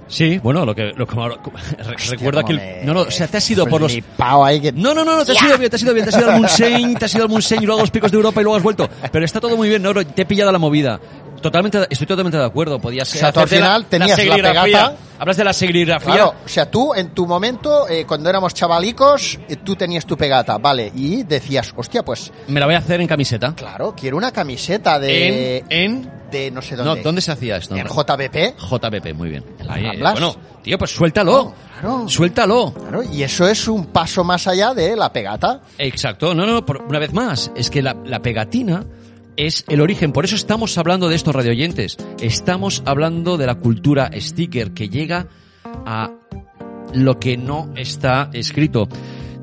Sí, bueno, lo que, lo que me- no, no, o sea, te has ido por los... flipao ahí que- No, no, no, no, te has ido bien, te has ido bien, te has ido al Munseny, te has ido al Munseny y luego a los picos de Europa y luego has vuelto. Pero está todo muy bien, no, no, te he pillado la movida. Totalmente, estoy totalmente de acuerdo. Podías O sea, tú al final tenías la pegata. Hablas de la serigrafía. Claro, o sea, tú en tu momento, eh, cuando éramos chavalicos, eh, tú tenías tu pegata, vale, y decías, hostia, pues, Me la voy a hacer en camiseta. claro, quiero una camiseta de... En, en... de no sé No, dónde. ¿dónde se hacía esto? En JBP. JBP, muy bien. las Ahí, eh, bueno, tío, pues suéltalo. Claro. Suéltalo. Claro, y eso es un paso más allá de la pegata. Exacto, no, no, por- una vez más, es que la, la pegatina es el origen, por eso estamos hablando de estos radioyentes, estamos hablando de la cultura sticker que llega a lo que no está escrito.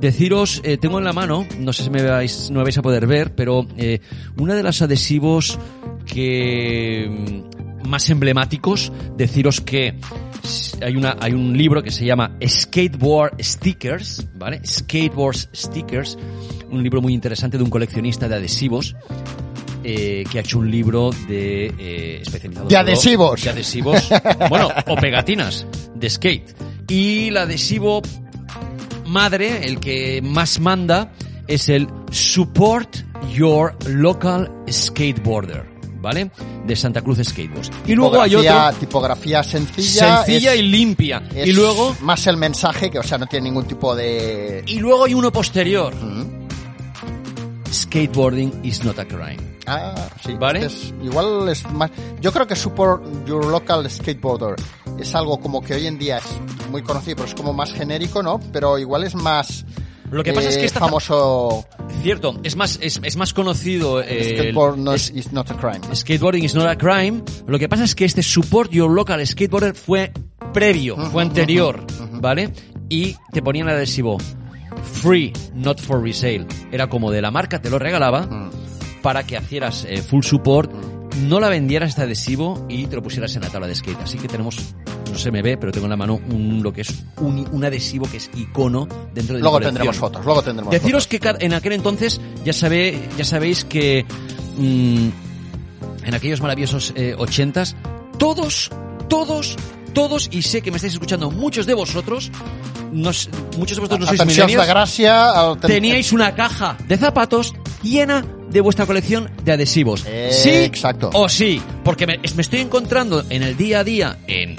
Deciros, eh, tengo en la mano, no sé si me vais, no vais a poder ver, pero eh, uno de los adhesivos que mm, más emblemáticos, deciros que hay una hay un libro que se llama Skateboard Stickers, ¿vale? Skateboard Stickers, un libro muy interesante de un coleccionista de adhesivos eh, que ha hecho un libro de eh, especializado De adhesivos. de adhesivos, bueno, o pegatinas de skate. Y el adhesivo madre, el que más manda, es el Support Your Local Skateboarder, ¿vale? De Santa Cruz Skateboards. Y luego hay otro Tipografía sencilla. sencilla es- y limpia. Y luego Más el mensaje, que o sea, no tiene ningún tipo de... y luego hay uno posterior. Skateboarding is not a crime. Ah, sí. ¿Vale? Es- igual es más... Yo creo que Support Your Local Skateboarder es algo como que hoy en día es muy conocido, pero es como más genérico, ¿no? Pero igual es más... Lo que pasa es que eh, esta famoso cierto, es más es, es más conocido eh, skateboard no es- es, is not a crime. Skateboarding is not a crime. Lo que pasa es que este Support Your Local Skateboarder fue previo, fue anterior, ¿vale? Y te ponían el adhesivo free, not for resale. Era como de la marca, te lo regalaba para que hicieras eh, full support, no la vendieras este adhesivo y te lo pusieras en la tabla de skate. Así que tenemos, no se me ve, pero tengo en la mano un, lo que es un, un adhesivo que es icono dentro de Luego tendremos fotos, luego tendremos Deciros fotos. que en aquel entonces ya sabe, ya sabéis que mm, en aquellos maravillosos eh, ochentas todos, todos, todos y sé que me estáis escuchando muchos de vosotros, muchos de vosotros no sois gracia. al- teníais una caja de zapatos llena de vuestra colección de adhesivos. Eh, sí, exacto. o sí, porque me, me estoy encontrando en el día a día en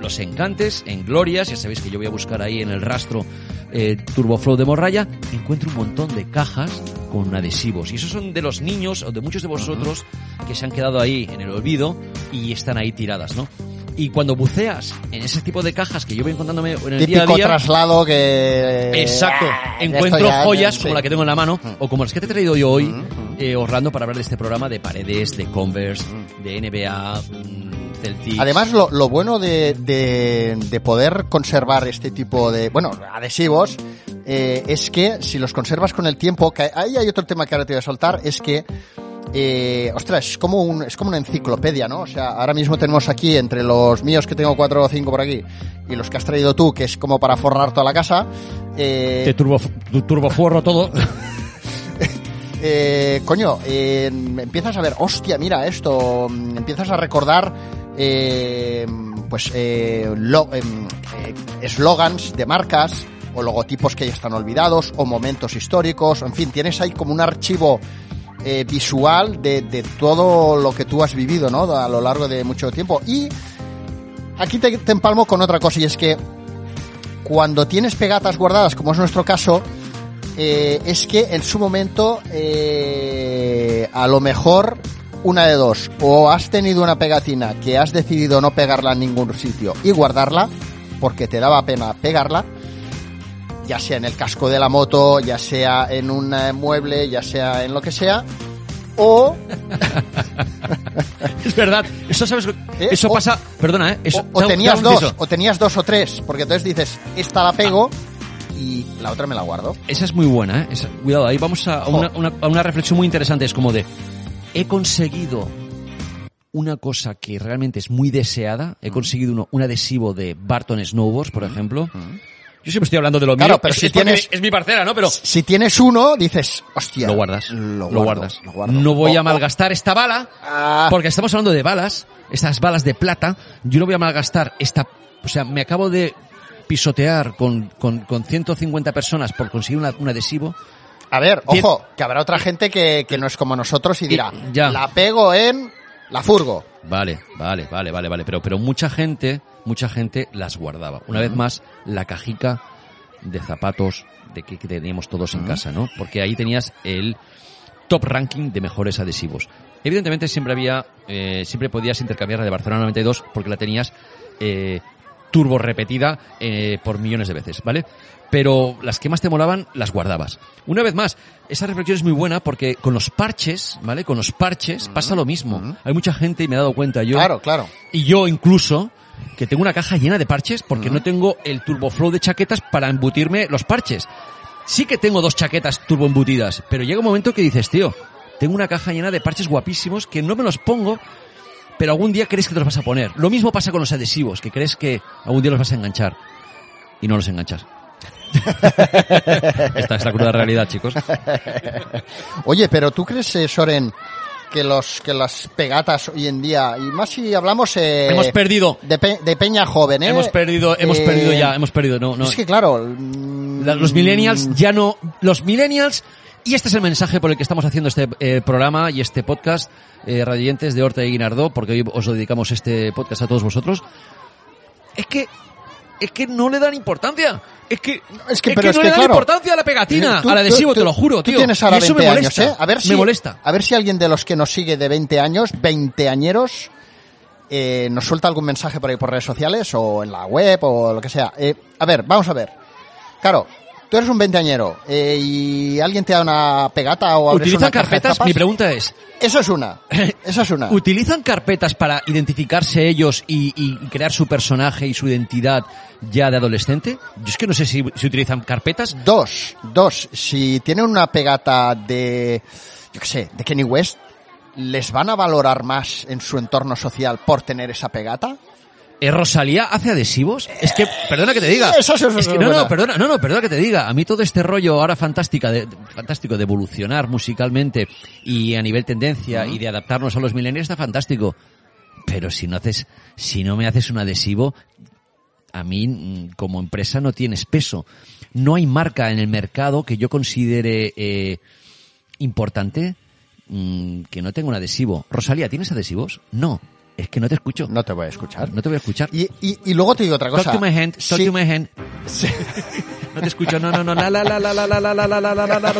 los encantes, en Glorias, ya sabéis que yo voy a buscar ahí en el rastro eh, Turboflow de Morraya, encuentro un montón de cajas con adhesivos. Y esos son de los niños o de muchos de vosotros que se han quedado ahí en el olvido y están ahí tiradas, ¿no? Y cuando buceas en ese tipo de cajas que yo voy encontrándome en el día a Típico día, traslado que... Exacto. Ah, Encuentro ya, joyas sí. como la que tengo en la mano o como las que te he traído yo hoy, eh, Orlando, para hablar de este programa de paredes, de Converse, de NBA, mm, Celtics. Además, lo, lo bueno de, de, de poder conservar este tipo de, bueno, adhesivos, eh, es que si los conservas con el tiempo, que ahí hay otro tema que ahora te voy a soltar, es que, eh, ostras, es como, un, es como una enciclopedia, ¿no? O sea, ahora mismo tenemos aquí, entre los míos que tengo cuatro o cinco por aquí, y los que has traído tú, que es como para forrar toda la casa, eh, Te turbo, tu- turbofuerro todo. eh, coño, eh, empiezas a ver, hostia, mira esto, empiezas a recordar, eh, pues, eh, em, eh, eslogans de marcas o logotipos que ya están olvidados o momentos históricos, en fin, tienes ahí como un archivo eh, visual de, de todo lo que tú has vivido, ¿no? A lo largo de mucho tiempo. Y aquí te, te empalmo con otra cosa y es que cuando tienes pegatas guardadas, como es nuestro caso, eh, es que en su momento eh, a lo mejor una de dos, o has tenido una pegatina que has decidido no pegarla en ningún sitio y guardarla porque te daba pena pegarla, ya sea en el casco de la moto, ya sea en un eh, mueble, ya sea en lo que sea, o es verdad. Eso sabes, ¿Eh? eso O- pasa, perdona, ¿eh? Eso, o, o tenías dos, o tenías dos o tres, porque entonces dices, esta la pego y la otra me la guardo. Esa es muy buena, ¿eh? Esa- cuidado, ahí vamos a una, una- a una reflexión muy interesante. Es como de, he conseguido una cosa que realmente es muy deseada. Mm. He conseguido uno- un adhesivo de Barton Snowboards, por ejemplo. Yo siempre estoy hablando de lo Claro, mío. pero es, si es tienes- es mi parcera, ¿no? Pero Si tienes uno, dices, hostia. lo guardas. Lo, guardas. lo guardo. No voy a malgastar esta bala. Ah. Porque estamos hablando de balas. Estas balas de plata. Yo no voy a malgastar esta... O sea, me acabo de pisotear con, con, con 150 personas por conseguir una- un adhesivo. A ver, ojo, que habrá otra gente que, que no es como nosotros y dirá, ya. la pego en la furgo. Vale, vale, vale, vale, vale. Pero, pero mucha gente, mucha gente las guardaba. Una vez más, la cajica de zapatos de que, teníamos todos en casa, ¿no? Porque ahí tenías el top ranking de mejores adhesivos. Evidentemente siempre había, eh, siempre podías intercambiar la de Barcelona 92 porque la tenías eh, turbo repetida eh, por millones de veces, ¿vale? Pero las que más te molaban las guardabas. Una vez más, esa reflexión es muy buena porque con los parches, ¿vale? Con los parches pasa lo mismo. Hay mucha gente y me he dado cuenta yo Claro, claro. y yo incluso que tengo una caja llena de parches porque no tengo el turboflow de chaquetas para embutirme los parches. Sí que tengo dos chaquetas turbo embutidas, pero llega un momento que dices, tío, tengo una caja llena de parches guapísimos que no me los pongo, pero algún día crees que te los vas a poner. Lo mismo pasa con los adhesivos, que crees que algún día los vas a enganchar y no los enganchas. Esta es la cruda realidad, chicos. Oye, pero ¿tú crees, eh, Soren, que los que las pegatas hoy en día, y más si hablamos eh, Hemos perdido. de, pe- de peña joven, ¿eh? Hemos perdido, hemos Eh, perdido ya, hemos perdido, no, no. Es que claro... mm, La- los millennials ya no, los millennials, y este es el mensaje por el que estamos haciendo este eh, programa y este podcast, eh, radiantes de Horta y Guinardó, porque hoy os lo dedicamos este podcast a todos vosotros, es que, es que no le dan importancia. Es que, Es que, pero es no que, le dan claro, importancia a la pegatina, Tú- al adhesivo, tú- te lo juro, tú tío. tienes ahora y eso 20 me años, molesta, ¿eh? A ver si, me molesta. A ver si alguien de los que nos sigue de 20 años, 20 añeros, eh, nos suelta algún mensaje por ahí por redes sociales o en la web o lo que sea. Eh, a ver, vamos a ver. Claro, tú eres un veinteañero eh, y alguien te da una pegata o abres ¿Utilizan una carpetas? Mi pregunta es, Eso es una. Eso es una. ¿Utilizan carpetas para identificarse ellos y, y crear su personaje y su identidad ya de adolescente? Yo es que no sé si, si utilizan carpetas. Dos, dos. Si tienen una pegata de, yo qué sé, de Kenny West, ¿les van a valorar más en su entorno social por tener esa pegata? ¿Eh, ¿Rosalía hace adhesivos? Es que, perdona que te diga. Eso, eso, eso, es que, no, no, perdona, no, no, perdona que te diga. A mí todo este rollo ahora fantástica de, fantástico de evolucionar musicalmente y a nivel tendencia y de adaptarnos a los millennials está fantástico. Pero si no haces, si no me haces un adhesivo, a mí mm, como empresa no tienes peso. No hay marca en el mercado que yo considere eh, importante mm, que no tenga un adhesivo. Rosalía, ¿tienes adhesivos? No. Es que no te escucho. No te voy a escuchar. No te voy a escuchar. Y, y, y luego te digo otra cosa. Talk to my hand, talk Sí, to my hand. sí. No te escucho, no, no, no, la, la, la, la, la, la, la, la, la, la, la, la, la.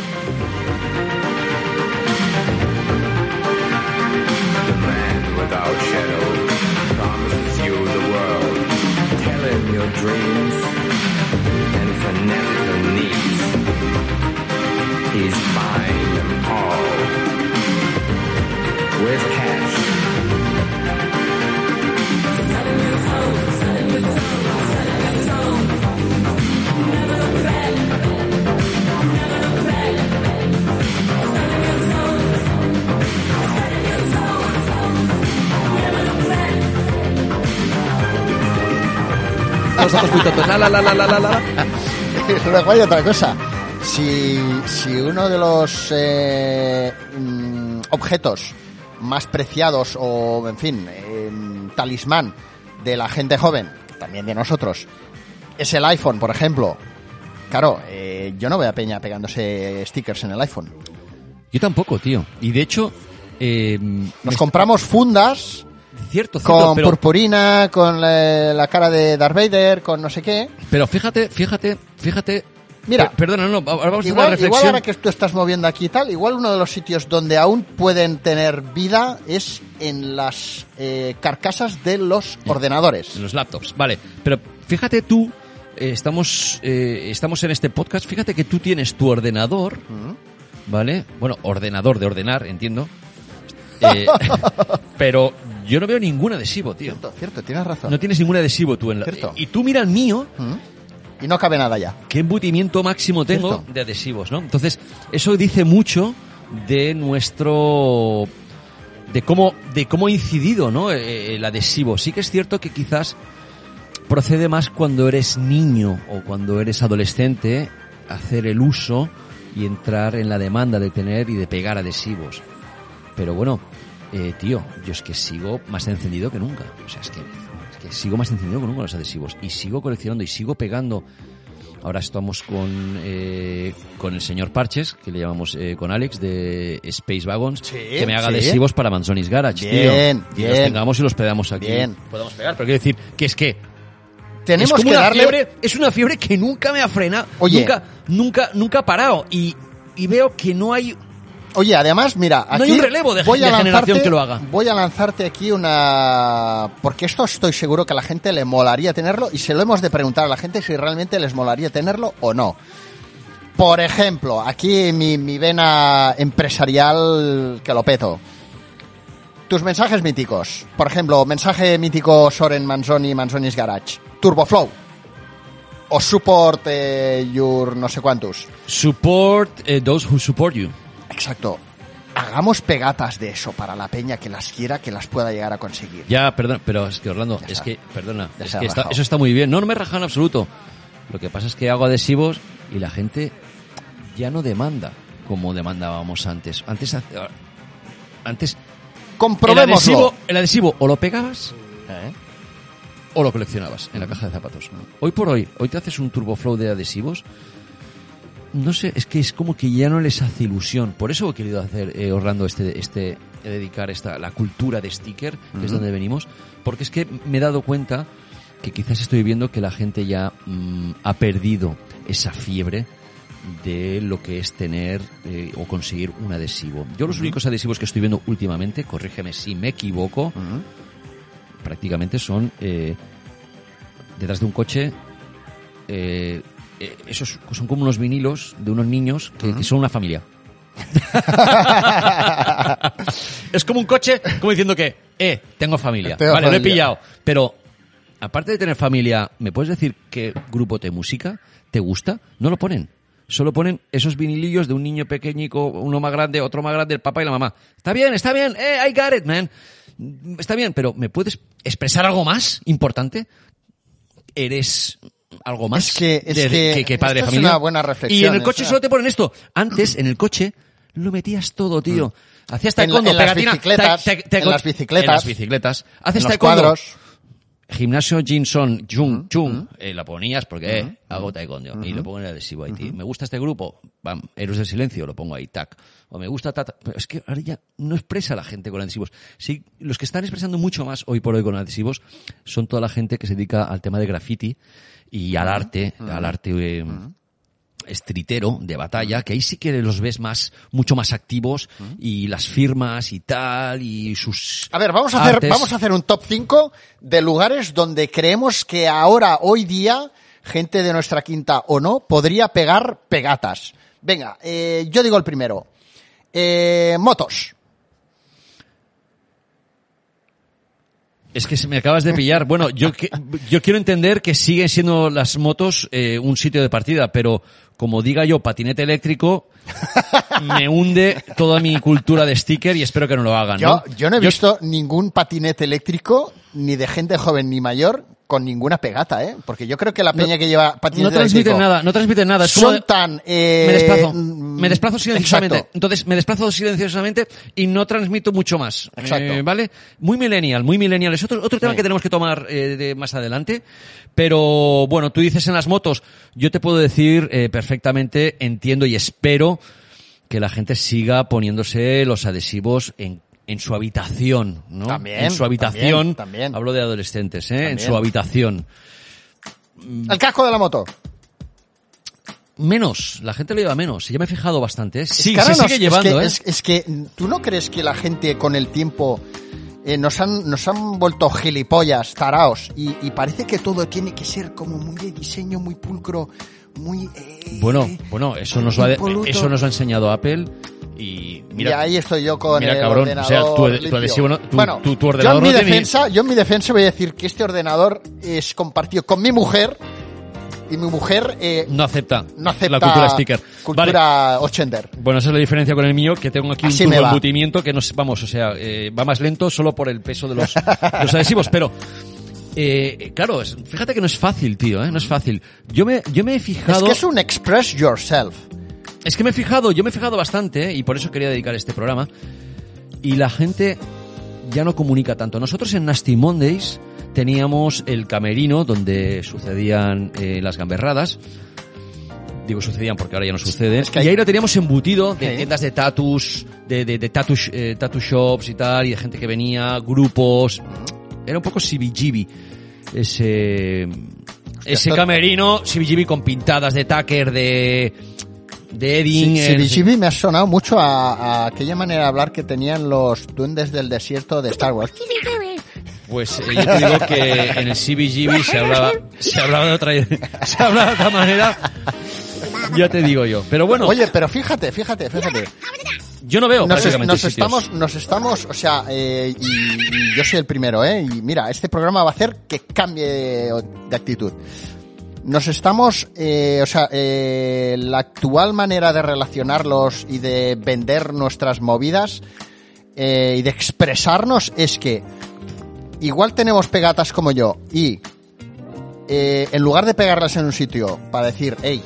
The man without shadow promises you the world. Tell him your dreams and fanatical needs. He's buying them all Los ojos muy tontos. La, la, la, la, la, la, la. Luego hay otra cosa. Si, si uno de los eh, mm, objetos más preciados o, en fin, em, talismán de la gente joven, también de nosotros, es el iPhone, por ejemplo. Claro, eh, yo no voy a peña pegándose stickers en el iPhone. Yo tampoco, tío. Y de hecho, eh, Nos compramos fundas cierto, cierto, con pero, purpurina, con la, la cara de Darth Vader, con no sé qué. pero fíjate, fíjate, fíjate. Mira, Per- perdona, no, ahora vamos a hacer una Igual, reflexión. igual ahora que tú estás moviendo aquí y tal, igual uno de los sitios donde aún pueden tener vida es en las eh, carcasas de los ordenadores. En los laptops, vale. Pero fíjate tú, eh, estamos, eh, estamos en este podcast, fíjate que tú tienes tu ordenador, ¿vale? Bueno, ordenador de ordenar, entiendo. Eh, pero yo no veo ningún adhesivo, tío. Cierto, cierto, tienes razón. No tienes ningún adhesivo tú en la... Cierto. Y tú mira el mío, ¿Mm? Y no cabe nada ya. qué embutimiento máximo tengo Cierto. de adhesivos, ¿no? Entonces, eso dice mucho de nuestro de cómo de cómo ha incidido, ¿no? Eh, El adhesivo. Sí que es cierto que quizás procede más cuando eres niño o cuando eres adolescente hacer el uso y entrar en la demanda de tener y de pegar adhesivos. Pero bueno, eh, tío, yo es que sigo más encendido que nunca. O sea, es que, es que sigo más encendido que nunca los adhesivos. Y sigo coleccionando y sigo pegando. Ahora estamos con, eh, con el señor Parches, que le llamamos eh, con Alex, de Space Wagons, Sí, que me haga sí. adhesivos para Manzonis Garage, Bien, tío. Y los bien. tengamos y los pegamos aquí. Bien. Podemos pegar, pero quiero decir que es que Tenemos es como que una darle... fiebre, es una fiebre que nunca me ha frenado, Oye. nunca, nunca, nunca ha parado y, y veo que no hay Oye, además, mira, aquí No hay un relevo de- voy a de generación lanzarte- que lo haga. Voy a lanzarte aquí una... Porque esto estoy seguro que a la gente le molaría tenerlo y se lo hemos de preguntar a la gente si realmente les molaría tenerlo o no. Por ejemplo, aquí mi, mi vena empresarial que lo peto. Tus mensajes míticos. Por ejemplo, mensaje mítico Soren Manzoni, Manzoni's Garage. Turboflow. O support eh, your no sé cuántos. support eh, those who support you. Exacto. Hagamos pegatas de eso para la peña que las quiera, que las pueda llegar a conseguir. Ya, perdón, pero es que Orlando, Ya es está. que, perdona, Ya es se ha que está- rajado. eso está muy bien. No, no me he rajado en absoluto. Lo que pasa es que hago adhesivos y la gente ya no demanda como demandábamos antes. Antes, hace- antes el adhesivo, el adhesivo o lo pegabas ¿Eh? o lo coleccionabas en la caja de zapatos. Hoy por hoy, hoy te haces un turboflow de adhesivos. No sé, es que es como que ya no les hace ilusión. Por eso he querido hacer, eh, Orlando, este, este, eh, dedicar esta, la cultura de sticker, que es donde venimos, porque es que me he dado cuenta que quizás estoy viendo que la gente ya mm, ha perdido esa fiebre de lo que es tener eh, o conseguir un adhesivo. Yo los únicos adhesivos que estoy viendo últimamente, corrígeme si me equivoco, prácticamente son eh, detrás de un coche. eh, eh, esos son como unos vinilos de unos niños que, que son una familia. es como un coche, como diciendo que, eh, tengo familia. Tengo vale, lo he pillado. Pero, aparte de tener familia, ¿me puedes decir qué grupo de música te gusta? No lo ponen. Solo ponen esos vinilillos de un niño pequeñico, uno más grande, otro más grande, el papá y la mamá. Está bien, está bien, eh, I got it, man. Está bien, pero ¿me puedes expresar algo más importante? ¿Eres algo más Es que- es de- que padre de esto es familia? una buena reflexión, Y en el o coche sea. solo te ponen esto. Antes, en el coche, lo metías todo, tío. Hacías En la- taekwondo, en las pegatina, bicicletas, ta- ta- ta- en las bicicletas, En las bicicletas. Haces En los taekwondo. cuadros. Gimnasio Jinson Jung Chung, eh, la ponías porque eh, hago taekwondo y lo pongo en el adhesivo ahí. tío. Me gusta este grupo, bam, Héroes del Silencio, lo pongo ahí, tac. O me gusta tata. Pero es que ahora ya no expresa la gente con adhesivos. Sí, los que están expresando mucho más hoy por hoy con adhesivos son toda la gente que se dedica al tema de graffiti y al arte, al arte eh, estritero de batalla, que ahí sí que los ves más, mucho más activos y las firmas y tal y sus A ver, vamos a hacer, vamos a hacer un top 5 de lugares donde creemos que ahora, hoy día, gente de nuestra quinta o no, podría pegar pegatas. Venga, eh, yo digo el primero. Eh, motos. Es que se me acabas de pillar. Bueno, yo, yo quiero entender que siguen siendo las motos eh, un sitio de partida, pero como diga yo patinete eléctrico, me hunde toda mi cultura de sticker y espero que no lo hagan. Yo no he visto ningún patinete eléctrico, ni de gente joven ni mayor, con ninguna pegata, ¿eh? Porque yo creo que la peña que lleva patinete No transmiten eléctrico nada, no transmiten nada. Son de- tan... eh, me desplazo, mm, me desplazo silenciosamente. exacto. Entonces, me desplazo silenciosamente y no transmito mucho más. Exacto. Eh, ¿Vale? Muy millennial, muy millennial. Es otro, otro tema Sí. que tenemos que tomar eh, de más adelante. Pero, bueno, tú dices en las motos, yo te puedo decir eh, perfectamente, entiendo y espero que la gente siga poniéndose los adhesivos en en su habitación, ¿no? También, en su habitación. también, también. Hablo de adolescentes, ¿eh? En su habitación. El casco de la moto. Menos, la gente lo lleva menos. Ya me he fijado bastante. ¿eh? Sí, Es que se nos- sigue llevando, es ¿eh? que, es, es que tú no crees que la gente con el tiempo eh, nos han nos han vuelto gilipollas, taraos y, y parece que todo tiene que ser como muy de diseño, muy pulcro, muy eh, Bueno, bueno, eso nos, impoluto. eso nos ha enseñado Apple y y mira, ahí estoy yo con mira, el cabrón, ordenador o sea, tu- adhesivo no- tu- bueno, tu- ordenador yo en mi no tiene- defensa, yo en mi defensa voy a decir que este ordenador es compartido con mi mujer y mi mujer eh, no acepta, no acepta la cultura sticker. Cultura ochenter. Bueno, esa es la diferencia con el mío, que tengo aquí Así un turbo embutimiento que nos, vamos, o sea, eh, va más lento solo por el peso de los, los adhesivos, pero eh, claro, es- fíjate que no es fácil, tío, ¿eh? no es fácil. Yo me, yo me he Es fijado, que es un express yourself. Es que me he fijado, yo me he fijado bastante, ¿eh? y por eso quería dedicar este programa. Y la gente ya no comunica tanto. Nosotros en Nasty Mondays teníamos el camerino donde sucedían eh, las gamberradas. Digo sucedían porque ahora ya no. Es que Y ahí lo teníamos embutido de tiendas de tatus, de, de, sh- eh, tattoo shops y tal, y de gente que venía, grupos. Era un poco CBGB. Ese, ese camerino CBGB con pintadas de Tucker, de, de Edding. CBGB me ha sonado mucho a, a aquella manera de hablar que tenían los duendes del desierto de Star Wars. Pues eh, yo te digo que en el CBGB se hablaba, se hablaba de otra, se hablaba de otra manera. Ya te digo yo. Pero bueno, Oye, pero fíjate, fíjate, fíjate. yo no veo Nos, prácticamente nos sitios. estamos, nos estamos, o sea, eh, y, y yo soy el primero, ¿eh? Y mira, este programa va a hacer que cambie de actitud. Nos estamos, eh, o sea, eh, la actual manera de relacionarlos y de vender nuestras movidas eh, y de expresarnos es que igual tenemos pegatas como yo y eh, en lugar de pegarlas en un sitio para decir, hey,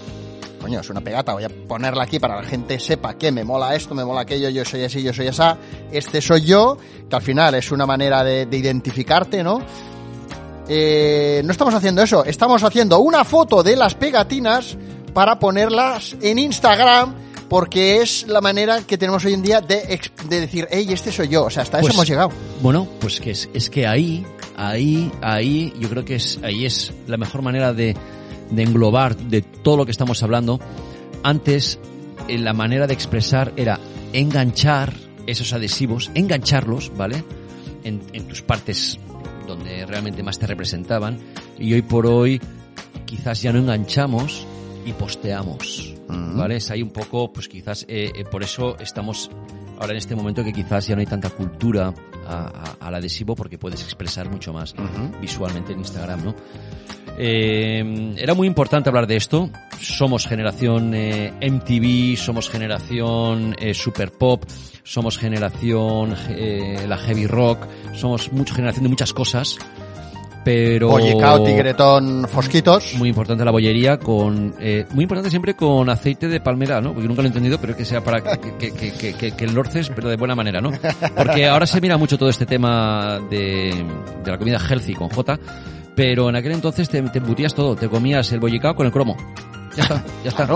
coño, es una pegata, voy a ponerla aquí para que la gente sepa que me mola esto, me mola aquello, yo soy así, yo soy esa, este soy yo, que al final es una manera de, de identificarte, ¿no? Eh, no estamos haciendo eso, estamos haciendo una foto de las pegatinas para ponerlas en Instagram porque es la manera que tenemos hoy en día de, decir, hey, este soy yo, o sea, hasta Pues, eso hemos llegado. Bueno, pues que es, es que ahí, ahí, ahí, yo creo que es, ahí es la mejor manera de, de englobar de todo lo que estamos hablando. Antes, eh, la manera de expresar era enganchar esos adhesivos, engancharlos, ¿vale? En, en tus partes donde realmente más te representaban. Y hoy por hoy, quizás ya no enganchamos y posteamos, ¿vale? Es ahí un poco, pues quizás, eh, eh, por eso estamos ahora en este momento que quizás ya no hay tanta cultura a- a- al adhesivo porque puedes expresar mucho más visualmente en Instagram, ¿no? Eh, era muy importante hablar de esto. Somos generación eh, MTV, somos generación eh, super pop, somos generación eh, la heavy rock, somos mucha generación de muchas cosas. pero... Bollicao, tigretón, fosquitos. Muy importante la bollería con... eh, muy importante siempre con aceite de palmera, ¿no? Porque nunca lo he entendido, pero que sea para que, que, que, que, que, lorces, pero de buena manera, ¿no? Porque ahora se mira mucho todo este tema de, de la comida healthy con J, pero en aquel entonces te, te embutías todo. Te comías el bollicao con el cromo. Ya está, ya está.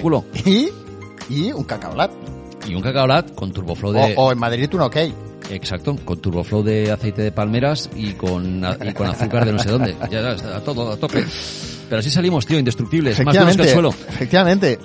Culo. Y, y un cacaolat. Y un cacaolat con turboflow de... O, o en Madrid un ok. Exacto, con turboflow de aceite de palmeras y con, y con azúcar de no sé dónde. Ya, ya, está, a todo, a tope. Pero así salimos, tío, indestructibles, más duros que el suelo. Efectivamente.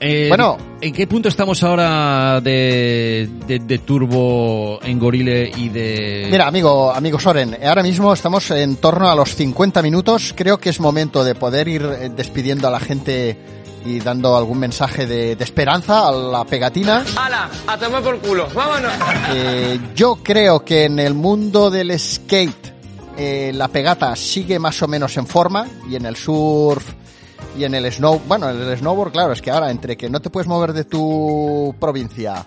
Eh, Bueno. ¿En qué punto estamos ahora de, de, de turbo en Gorile y de... Mira, amigo, amigo Soren, ahora mismo estamos en torno a los 50 minutos. Creo que es momento de poder ir eh, despidiendo a la gente y dando algún mensaje de, de esperanza a la pegatina. ¡Hala! ¡A tomar por culo! ¡Vámonos! Eh, yo creo que en el mundo del skate eh, la pegata sigue más o menos en forma y en el surf y en el snow, bueno, en el snowboard, claro, es que ahora entre que no te puedes mover de tu provincia,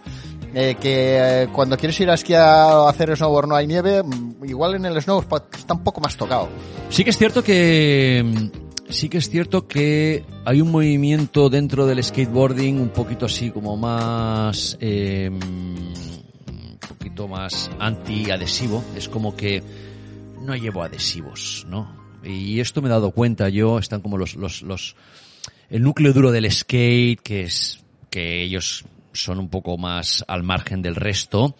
eh, que eh, cuando quieres ir a esquiar o hacer snowboard no hay nieve, mm, igual en el snow está un poco más tocado. Sí que es cierto que sí que es cierto que hay un movimiento dentro del skateboarding un poquito así como más eh, un poquito más anti-adhesivo. Es como que no llevo adhesivos, ¿no? Y esto me he dado cuenta yo, están como los, los, los, el núcleo duro del skate, que es, que ellos son un poco más al margen del resto,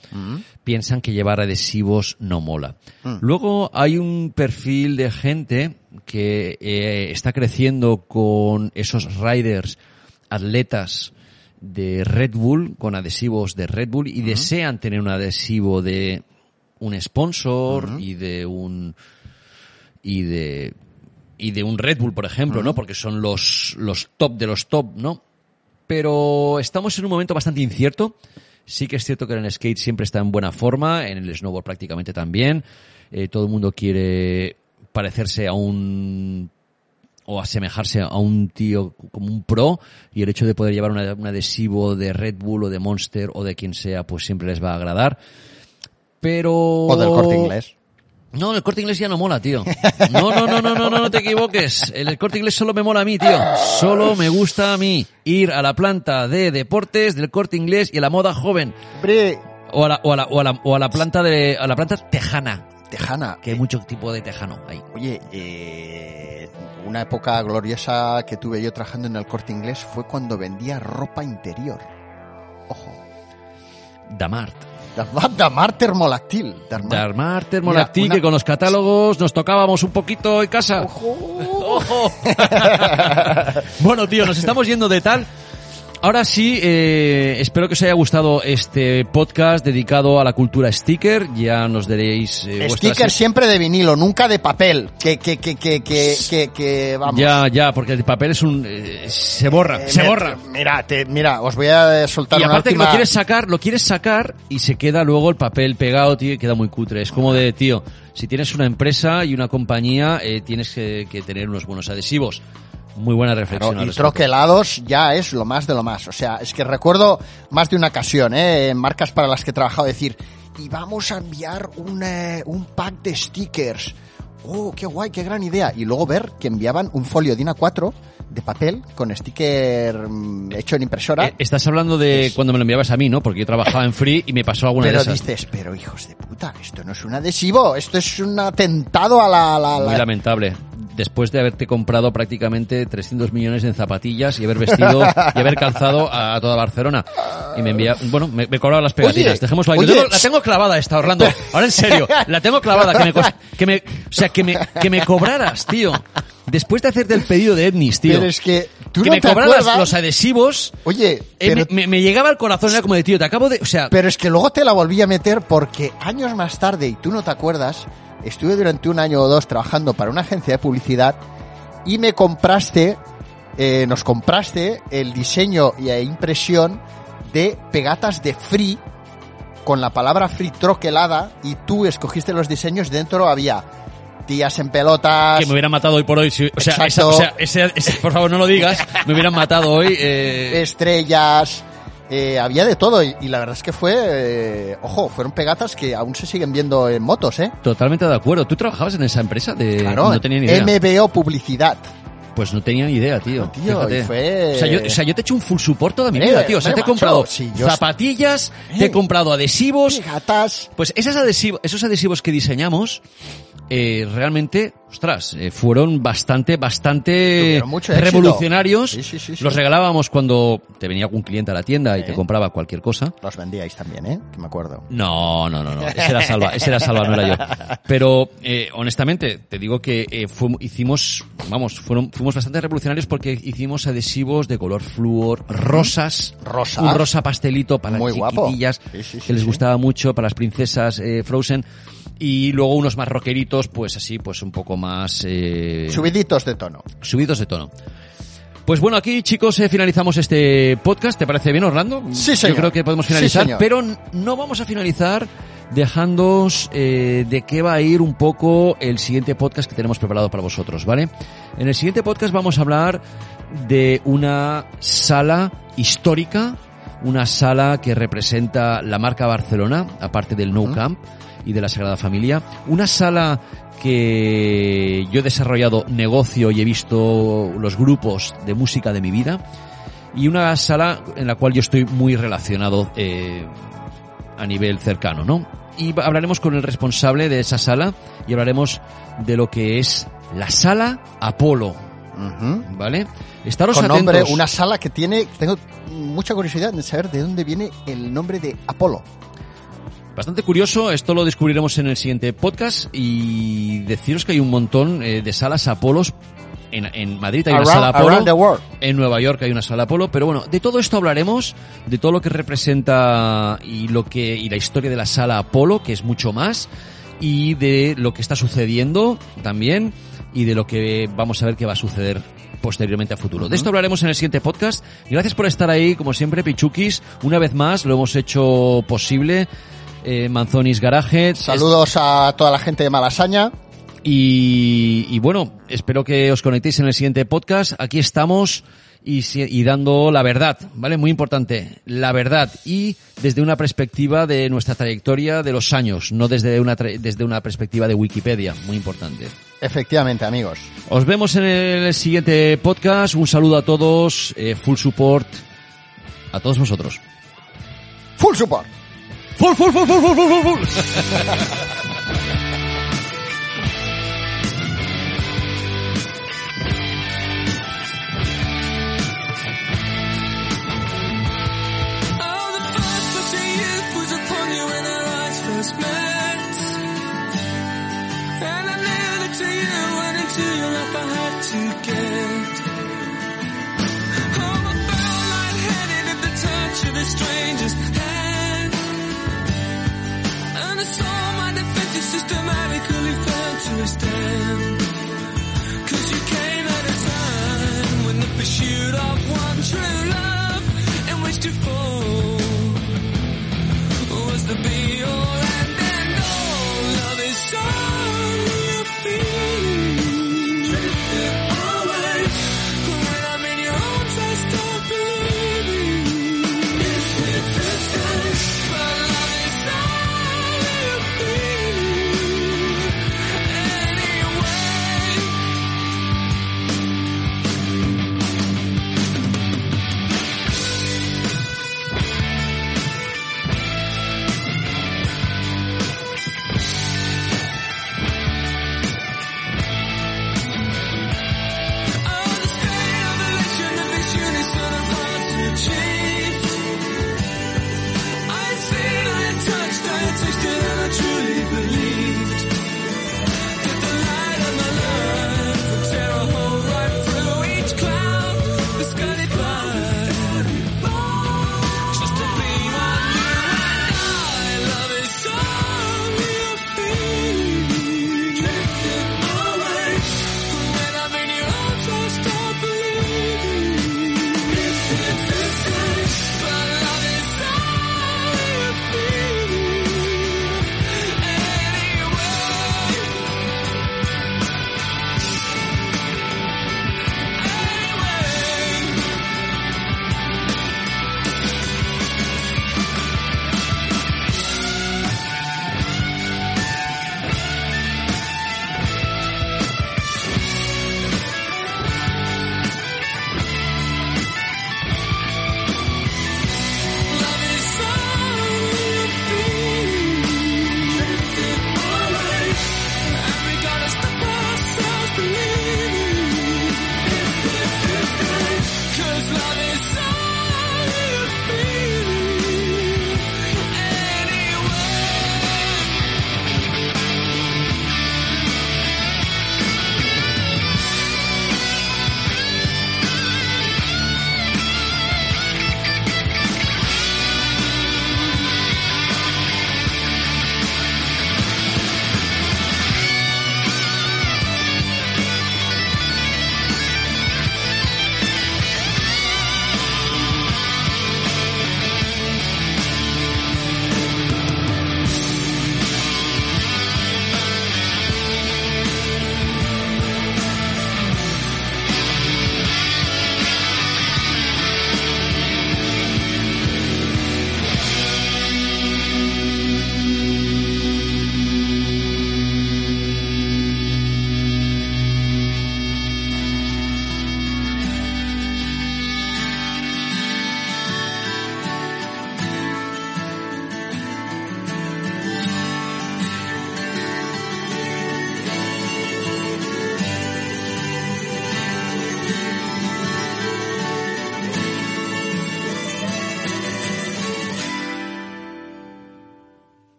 piensan que llevar adhesivos no mola. Luego hay un perfil de gente que eh, está creciendo con esos riders, atletas de Red Bull, con adhesivos de Red Bull, y desean tener un adhesivo de un sponsor y de un y de y de un Red Bull, por ejemplo, ¿no? Porque son los los top de los top, ¿no? Pero estamos en un momento bastante incierto. Sí que es cierto que en el skate siempre está en buena forma, en el snowboard prácticamente también. Eh, todo el mundo quiere parecerse a un o asemejarse a un tío como un pro y el hecho de poder llevar una- un adhesivo de Red Bull o de Monster o de quien sea, pues siempre les va a agradar. Pero... O del corte inglés. No, el corte inglés ya no mola, tío. No, no, no, no, no, no, no te equivoques. El, corte inglés solo me mola a mí, tío. Solo me gusta a mí ir a la planta de deportes del corte inglés y a la moda joven. Hombre, O a la, o a la, o a la, o a la planta de, a la planta tejana. Tejana, Que hay mucho tipo de tejano ahí. Oye, eh, una época gloriosa que tuve yo trabajando en el corte inglés fue cuando vendía ropa interior. Ojo. Damart. Damar, Damar termolactil. Darmar, Termolacti, Mira, una- que con los catálogos nos tocábamos un poquito en casa. ¡Ojo! bueno, tío, nos estamos yendo de tal. Ahora sí, eh, espero que os haya gustado este podcast dedicado a la cultura sticker. Ya nos daréis eh, vuestras- Sticker siempre de vinilo, nunca de papel. Que, que, que, que, que, que, que- vamos. Ya, ya, porque el papel es un... eh, se borra, Eh, se borra. Mira, te- mira, os voy a soltar Y una aparte que lo quieres sacar, lo quieres sacar y se queda luego el papel pegado, tío, y queda muy cutre. Es como de, tío, si tienes una empresa y una compañía, eh, tienes que, que tener unos buenos adhesivos. Muy buena reflexión. Claro, y troquelados ya es lo más de lo más. O sea, es que recuerdo más de una ocasión, ¿eh? en marcas para las que he trabajado, decir, y vamos a enviar un, eh, un pack de stickers. Oh, qué guay, qué gran idea. Y luego ver que enviaban un folio DIN A4 de papel con sticker mm, hecho en impresora. Eh, estás hablando de cuando me lo enviabas a mí, ¿no? Porque yo trabajaba en Free y me pasó alguna pero de esas. dices, pero hijos de puta, esto no es un adhesivo, esto es un atentado a la... la- la- Muy lamentable. Después de haberte comprado prácticamente 300 millones en zapatillas y haber vestido y haber calzado a, toda Barcelona. Y me envía, bueno, me, me cobraba las pegatinas. Oye, Dejémoslo ahí. Oye. tengo- la tengo clavada esta, Orlando. Ahora en serio, la tengo clavada. Que me, que me, o sea, que me, que me cobraras, tío. Después de hacerte el pedido de Etnis, tío. Pero es que tú que no me te acuerdas... los adhesivos. Oye, eh, pero... me, me llegaba al corazón, era como de tío, te acabo de, o sea, Pero es que luego te la volví a meter porque años más tarde, y tú no te acuerdas, estuve durante un año o dos trabajando para una agencia de publicidad y me compraste, eh, nos compraste el diseño y e impresión de pegatas de free con la palabra free troquelada y tú escogiste los diseños, dentro había tías en pelotas, que me hubieran matado hoy por hoy. si- o sea, esa- Exacto. o sea, ese- ese- por favor, no lo digas. Me hubieran matado hoy. eh, estrellas, eh, había de todo y, y la verdad es que fue, eh, ojo, fueron pegatas que aún se siguen viendo en motos, ¿eh? Totalmente de acuerdo. ¿Tú trabajabas en esa empresa? De... Claro, no tenía ni idea. MBO Publicidad. Pues no tenía ni idea, tío. Tío, Fíjate. y fue- o, sea, yo, o sea, yo te he hecho un full support toda mi Eh, vida, tío. O sea, te he comprado sí, zapatillas, te he comprado adhesivos. Pegatas. Pues esos adhesivos, esos adhesivos que diseñamos, eh, realmente, ostras, eh, fueron bastante, bastante revolucionarios. Sí, sí, sí. Los regalábamos cuando te venía algún cliente a la tienda y te compraba cualquier cosa. Los vendíais también, ¿eh? Que me acuerdo. No, no, no, no. Ese era Salva, ese era Salva, no era yo. Pero, eh, honestamente, te digo que eh, fuim- hicimos, vamos, fueron, fuimos bastante revolucionarios porque hicimos adhesivos de color flúor, rosas. Rosa. Un rosa pastelito para Muy las chiquitillas, Sí, sí, sí, que les gustaba mucho, para las princesas eh, Frozen. Y luego unos más rockeritos, pues así, pues un poco más... Eh, Subiditos de tono. subidos de tono. Pues bueno, aquí chicos eh, finalizamos este podcast. ¿Te parece bien, Orlando? Sí, señor. Yo creo que podemos Sí, finalizar, señor. pero no vamos a finalizar dejándoos eh, de qué va a ir un poco el siguiente podcast que tenemos preparado para vosotros, ¿vale? En el siguiente podcast vamos a hablar de una sala histórica, una sala que representa la marca Barcelona, aparte del No Camp y de la Sagrada Familia, una sala que yo he desarrollado negocio y he visto los grupos de música de mi vida y una sala en la cual yo estoy muy relacionado eh, a nivel cercano, ¿no? Y hablaremos con el responsable de esa sala y hablaremos de lo que es la sala Apolo. ¿vale? Estaros Con nombre, atentos. una sala que tiene, tengo mucha curiosidad de saber de dónde viene el nombre de Apolo. Bastante curioso, esto lo descubriremos en el siguiente podcast y deciros que hay un montón eh, de salas Apolos. En, en Madrid hay una sala Apolo, en Nueva York hay una sala Apolo, pero bueno, de todo esto hablaremos, de todo lo que representa y lo que y la historia de la sala Apolo, que es mucho más, y de lo que está sucediendo también y de lo que vamos a ver que va a suceder posteriormente a futuro. De esto hablaremos en el siguiente podcast. Gracias por estar ahí, como siempre, Pichukis. Una vez más, lo hemos hecho posible. Eh, Manzonis Garage. Saludos a toda la gente de Malasaña. Y, y bueno, espero que os conectéis en el siguiente podcast. Aquí estamos y, dando la verdad, ¿vale? Muy importante, la verdad. Y desde una perspectiva de nuestra trayectoria de los años, no desde una, desde una perspectiva de Wikipedia. Muy importante. Efectivamente, amigos. Os vemos en el siguiente podcast. Un saludo a todos. eh, full support a todos vosotros. Full support. Full, full, full, full, full, full, full, full. Oh, systematically fail to understand. Cause you came at a time when the pursuit of one true love in which to fall.